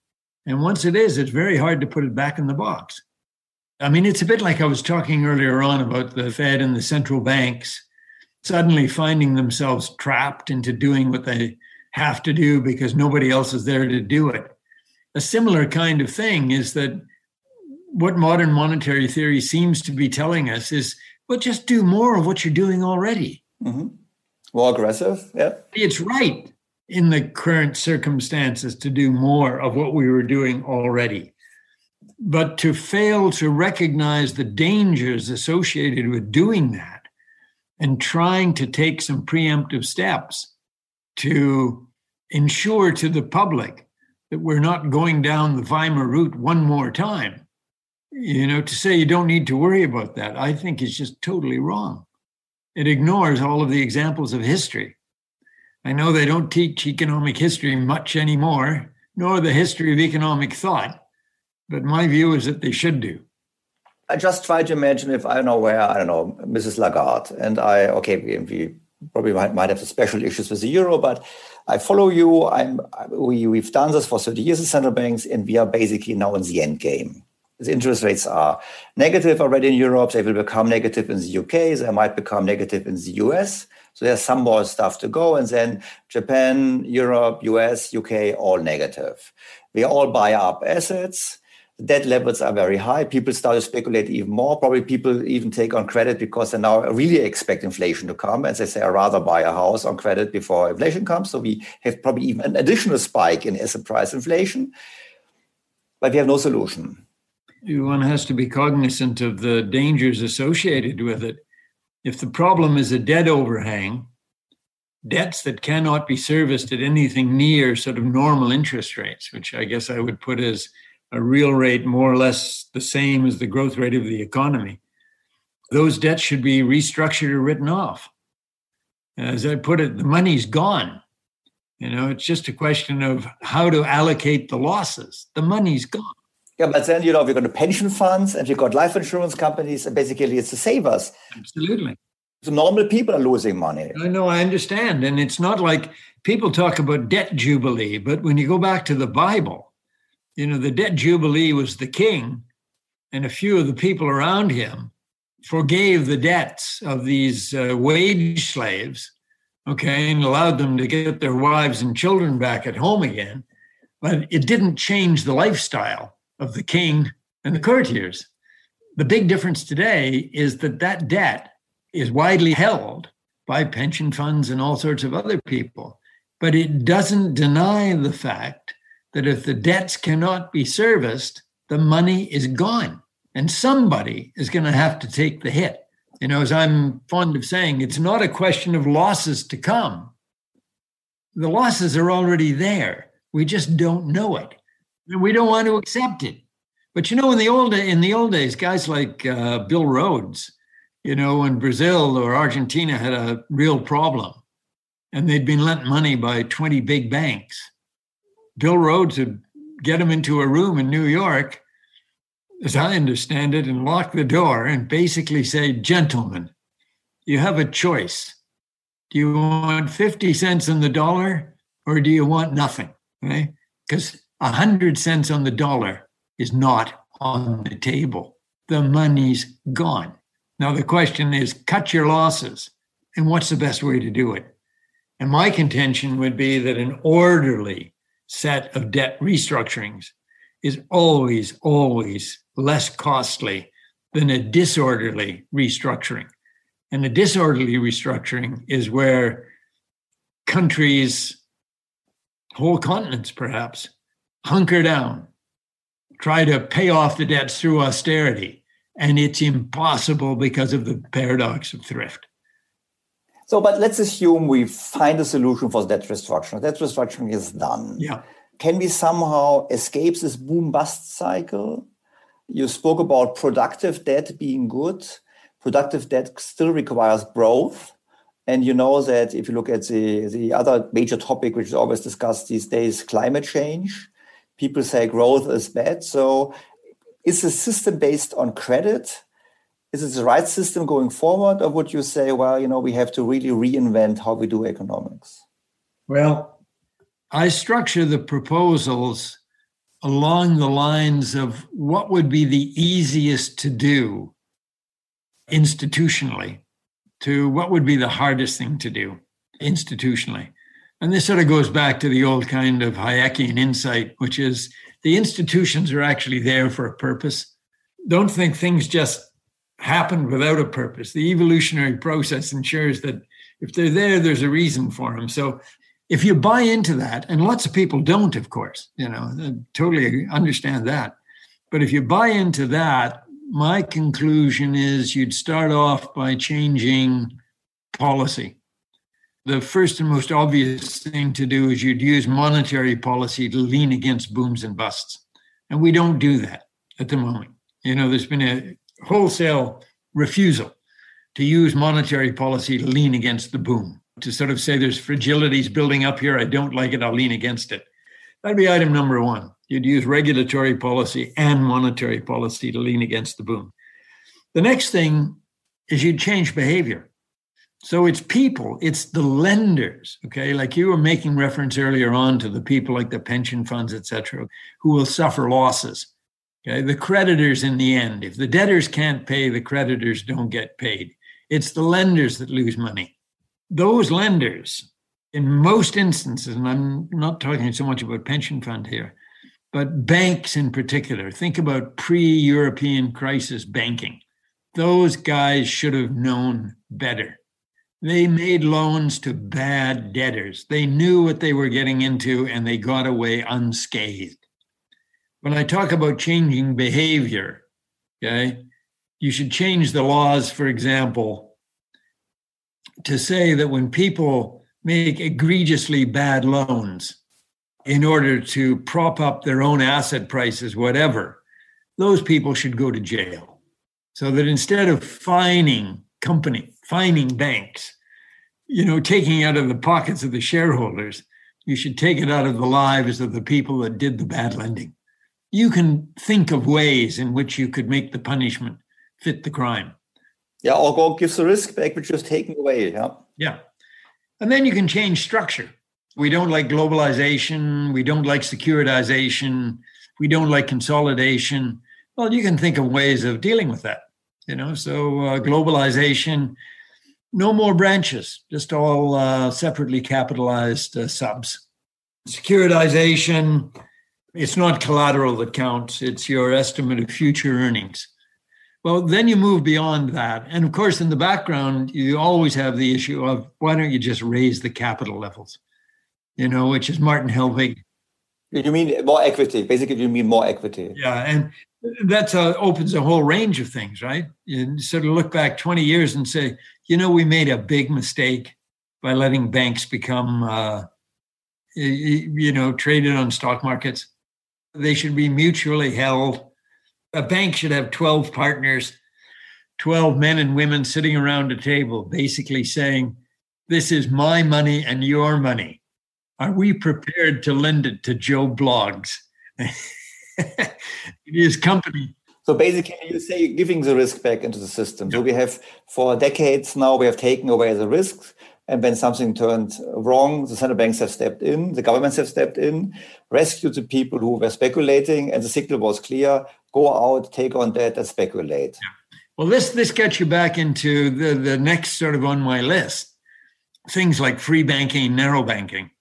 and once it is, it's very hard to put it back in the box. I mean, it's a bit like I was talking earlier on about the Fed and the central banks suddenly finding themselves trapped into doing what they have to do because nobody else is there to do it. A similar kind of thing is that what modern monetary theory seems to be telling us is well, just do more of what you're doing already. Mm-hmm. More aggressive. Yeah. It's right in the current circumstances to do more of what we were doing already. But to fail to recognize the dangers associated with doing that and trying to take some preemptive steps to ensure to the public that we're not going down the Weimar route one more time. You know, to say you don't need to worry about that, I think is just totally wrong. It ignores all of the examples of history I know they don't teach economic history much anymore, nor the history of economic thought, but my view is that they should do. I just try to imagine if I know where, I don't know, Mrs. Lagarde, and I, okay, we, we probably might, might have special issues with the euro, but I follow you. I'm, we, we've done this for 30 years in central banks, and we are basically now in the end game. The interest rates are negative already in Europe. They will become negative in the UK. They might become negative in the US. So there's some more stuff to go. And then Japan, Europe, US, UK, all negative. We all buy up assets. Debt levels are very high. People start to speculate even more. Probably people even take on credit because they now really expect inflation to come. And they say, I'd rather buy a house on credit before inflation comes. So we have probably even an additional spike in asset price inflation. But we have no solution. One has to be cognizant of the dangers associated with it if the problem is a debt overhang, debts that cannot be serviced at anything near sort of normal interest rates, which I guess I would put as a real rate more or less the same as the growth rate of the economy, those debts should be restructured or written off. As I put it, the money's gone. You know, it's just a question of how to allocate the losses. The money's gone. Yeah, but then you know we've got the pension funds and we've got life insurance companies, and basically it's the savers. Absolutely. So normal people are losing money. I know, I understand. And it's not like people talk about debt jubilee, but when you go back to the Bible, you know, the debt jubilee was the king and a few of the people around him forgave the debts of these uh, wage slaves, okay, and allowed them to get their wives and children back at home again. But it didn't change the lifestyle of the king and the courtiers. The big difference today is that that debt is widely held by pension funds and all sorts of other people. But it doesn't deny the fact that if the debts cannot be serviced, the money is gone and somebody is going to have to take the hit. You know, as I'm fond of saying, it's not a question of losses to come. The losses are already there. We just don't know it. And we don't want to accept it. But you know, in the old in the old days, guys like uh, Bill Rhodes, you know, when Brazil or Argentina had a real problem, and they'd been lent money by 20 big banks, Bill Rhodes would get him into a room in New York as I understand it, and lock the door and basically say, Gentlemen, you have a choice. Do you want 50 cents on the dollar or do you want nothing? Because 100 cents on the dollar is not on the table. The money's gone. Now, the question is cut your losses. And what's the best way to do it? And my contention would be that an orderly set of debt restructurings is always, always less costly than a disorderly restructuring. And a disorderly restructuring is where countries, whole continents perhaps, hunker down, try to pay off the debts through austerity. And it's impossible because of the paradox of thrift. So, but let's assume we find a solution for debt restructuring. Debt restructuring is done. Yeah. Can we somehow escape this boom bust cycle? You spoke about productive debt being good. Productive debt still requires growth. And you know that if you look at the, the other major topic, which is always discussed these days, climate change, people say growth is bad. So is the system based on credit? Is it the right system going forward? Or would you say, well, you know, we have to really reinvent how we do economics? Well, I structure the proposals along the lines of what would be the easiest to do institutionally to what would be the hardest thing to do institutionally. And this sort of goes back to the old kind of Hayekian insight, which is the institutions are actually there for a purpose. Don't think things just happened without a purpose. The evolutionary process ensures that if they're there, there's a reason for them. So if you buy into that, and lots of people don't, of course, you know, totally understand that. But if you buy into that, my conclusion is you'd start off by changing policy. The first and most obvious thing to do is you'd use monetary policy to lean against booms and busts. And we don't do that at the moment. You know, there's been a wholesale refusal to use monetary policy to lean against the boom to sort of say there's fragilities building up here. I don't like it. I'll lean against it. That'd be item number one. You'd use regulatory policy and monetary policy to lean against the boom. The next thing is you'd change behavior. So it's people, it's the lenders, okay? Like you were making reference earlier on to the people like the pension funds, et cetera, who will suffer losses. Okay, the creditors in the end. If the debtors can't pay, the creditors don't get paid. It's the lenders that lose money those lenders, in most instances, and I'm not talking so much about pension fund here, but banks in particular, think about pre European crisis banking. Those guys should have known better. They made loans to bad debtors. They knew what they were getting into and they got away unscathed. When I talk about changing behavior, okay, you should change the laws, for example, to say that when people make egregiously bad loans in order to prop up their own asset prices, whatever, those people should go to jail. So that instead of fining company, fining banks, you know, taking out of the pockets of the shareholders, you should take it out of the lives of the people that did the bad lending. You can think of ways in which you could make the punishment fit the crime. Yeah, or go gives the risk back, which is taken away. Yeah. Yeah. And then you can change structure. We don't like globalization. We don't like securitization. We don't like consolidation. Well, you can think of ways of dealing with that. You know, so uh, globalization, no more branches, just all uh, separately capitalized uh, subs. Securitization, it's not collateral that counts, it's your estimate of future earnings. Well, then you move beyond that. And of course, in the background, you always have the issue of why don't you just raise the capital levels? You know, which is Martin Hellwig. You mean more equity? Basically, you mean more equity. Yeah. And that uh, opens a whole range of things, right? You sort of look back 20 years and say, you know, we made a big mistake by letting banks become, uh, you know, traded on stock markets. They should be mutually held a bank should have 12 partners, 12 men and women sitting around a table, basically saying, This is my money and your money. Are we prepared to lend it to Joe Bloggs? His company. So basically, you say giving the risk back into the system. So we have, for decades now, we have taken away the risks. And when something turned wrong, the central banks have stepped in, the governments have stepped in, rescued the people who were speculating, and the signal was clear go out, take on debt, and speculate. Yeah. Well, this this gets you back into the, the next sort of on my list. Things like free banking, narrow banking.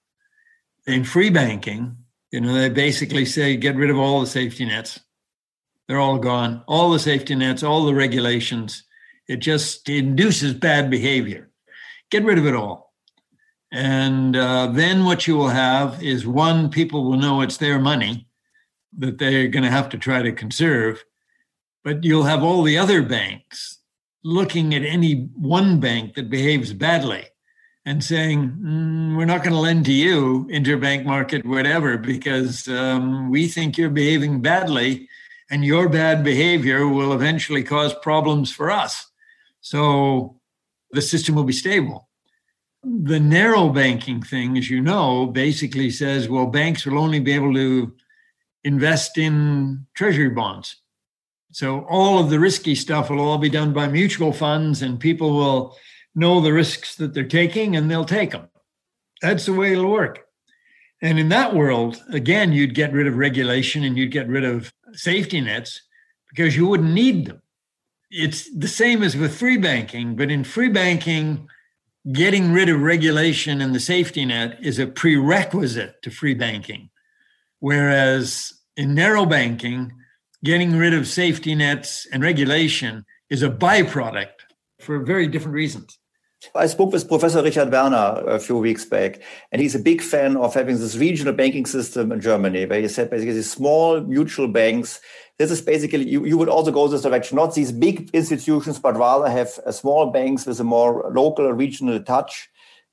In free banking, you know, they basically say get rid of all the safety nets. They're all gone. All the safety nets, all the regulations. It just induces bad behavior. Get rid of it all. And uh, then what you will have is one, people will know it's their money that they're going to have to try to conserve. But you'll have all the other banks looking at any one bank that behaves badly and saying, mm, we're not going to lend to you, interbank market, whatever, because um, we think you're behaving badly and your bad behavior will eventually cause problems for us. So the system will be stable. The narrow banking thing, as you know, basically says, well, banks will only be able to invest in treasury bonds. So all of the risky stuff will all be done by mutual funds, and people will know the risks that they're taking and they'll take them. That's the way it'll work. And in that world, again, you'd get rid of regulation and you'd get rid of safety nets because you wouldn't need them. It's the same as with free banking, but in free banking, getting rid of regulation and the safety net is a prerequisite to free banking. Whereas in narrow banking, getting rid of safety nets and regulation is a byproduct for very different reasons. I spoke with Professor Richard Werner a few weeks back, and he's a big fan of having this regional banking system in Germany, where he said basically small mutual banks. This is basically, you, you would also go this direction, not these big institutions, but rather have uh, small banks with a more local, or regional touch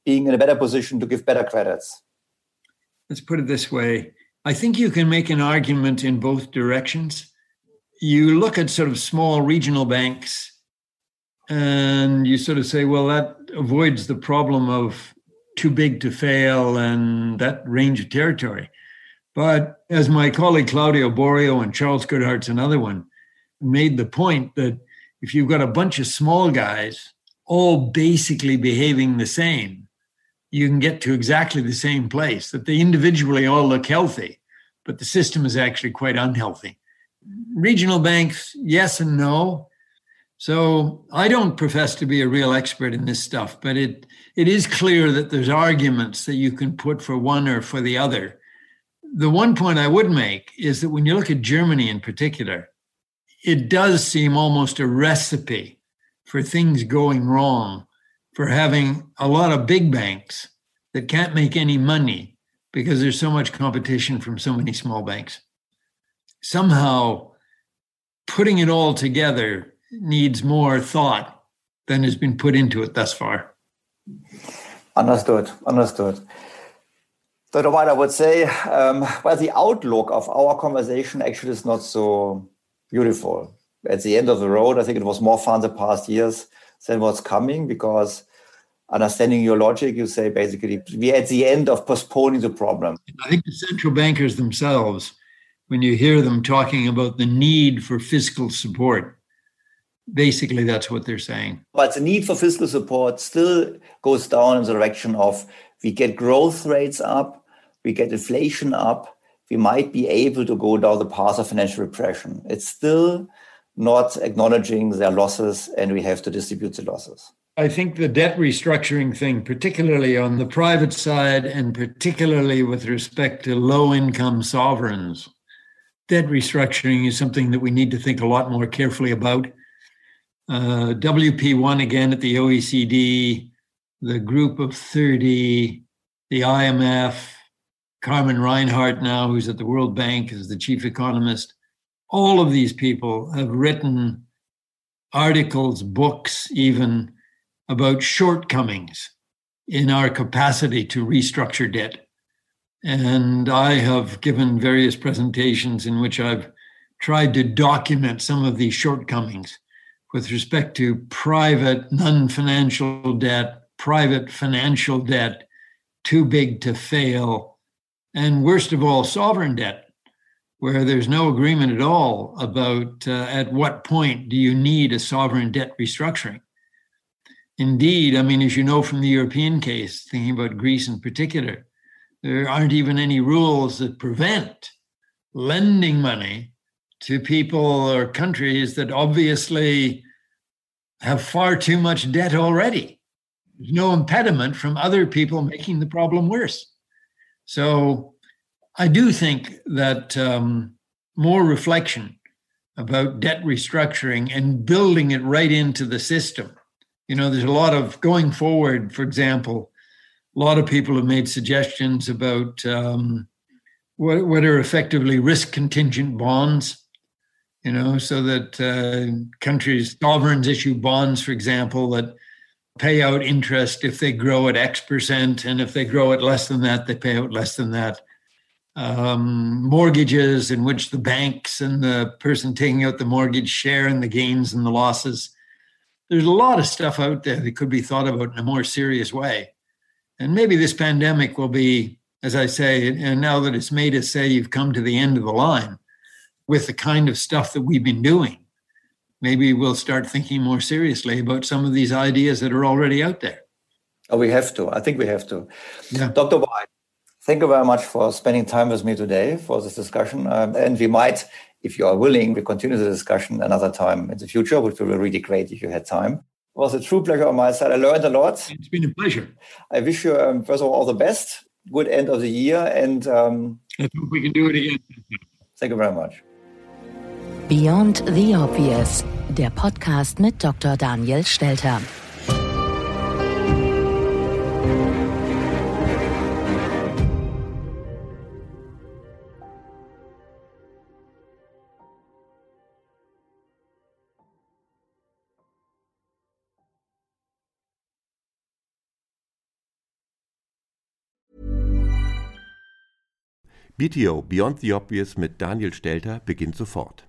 being in a better position to give better credits. Let's put it this way I think you can make an argument in both directions. You look at sort of small regional banks and you sort of say, well, that avoids the problem of too big to fail and that range of territory. But as my colleague Claudio Borio and Charles Goodhart's another one made the point that if you've got a bunch of small guys all basically behaving the same, you can get to exactly the same place, that they individually all look healthy, but the system is actually quite unhealthy. Regional banks, yes and no. So I don't profess to be a real expert in this stuff, but it it is clear that there's arguments that you can put for one or for the other. The one point I would make is that when you look at Germany in particular, it does seem almost a recipe for things going wrong for having a lot of big banks that can't make any money because there's so much competition from so many small banks. Somehow, putting it all together needs more thought than has been put into it thus far. Understood. Understood. So, what I would say, um, well, the outlook of our conversation actually is not so beautiful. At the end of the road, I think it was more fun the past years than what's coming because understanding your logic, you say basically we're at the end of postponing the problem. I think the central bankers themselves, when you hear them talking about the need for fiscal support, basically that's what they're saying. But the need for fiscal support still goes down in the direction of we get growth rates up, we get inflation up, we might be able to go down the path of financial repression. It's still not acknowledging their losses and we have to distribute the losses. I think the debt restructuring thing, particularly on the private side and particularly with respect to low income sovereigns, debt restructuring is something that we need to think a lot more carefully about. Uh, WP1 again at the OECD, the group of 30, the IMF, Carmen Reinhart now, who's at the World Bank as the chief economist. All of these people have written articles, books, even about shortcomings in our capacity to restructure debt. And I have given various presentations in which I've tried to document some of these shortcomings with respect to private non financial debt, private financial debt, too big to fail, and worst of all, sovereign debt, where there's no agreement at all about uh, at what point do you need a sovereign debt restructuring. Indeed, I mean, as you know from the European case, thinking about Greece in particular, there aren't even any rules that prevent lending money to people or countries that obviously have far too much debt already. There's no impediment from other people making the problem worse. So I do think that um, more reflection about debt restructuring and building it right into the system. You know, there's a lot of going forward, for example, a lot of people have made suggestions about um, what, what are effectively risk contingent bonds, you know, so that uh, countries, sovereigns issue bonds, for example, that pay out interest if they grow at X percent. And if they grow at less than that, they pay out less than that. Um, mortgages in which the banks and the person taking out the mortgage share in the gains and the losses there's a lot of stuff out there that could be thought about in a more serious way. And maybe this pandemic will be, as I say, and now that it's made us say you've come to the end of the line with the kind of stuff that we've been doing, maybe we'll start thinking more seriously about some of these ideas that are already out there. Oh, we have to. I think we have to. Yeah. Dr. White, thank you very much for spending time with me today for this discussion. Um, and we might if you are willing, we continue the discussion another time in the future, which will be really great if you had time. It was a true pleasure on my side. I learned a lot. It's been a pleasure. I wish you, um, first of all, all the best. Good end of the year. And um, I hope we can do it again. Thank you very much. Beyond the Obvious, der Podcast mit Dr. Daniel Stelter. BTO Beyond the Obvious mit Daniel Stelter beginnt sofort.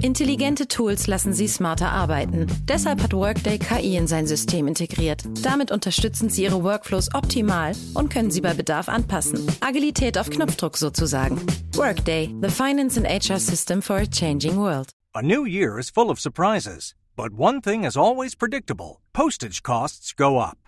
Intelligente Tools lassen Sie smarter arbeiten. Deshalb hat Workday KI in sein System integriert. Damit unterstützen Sie Ihre Workflows optimal und können sie bei Bedarf anpassen. Agilität auf Knopfdruck sozusagen. Workday, the finance and HR system for a changing world. A new year is full of surprises, but one thing is always predictable postage costs go up.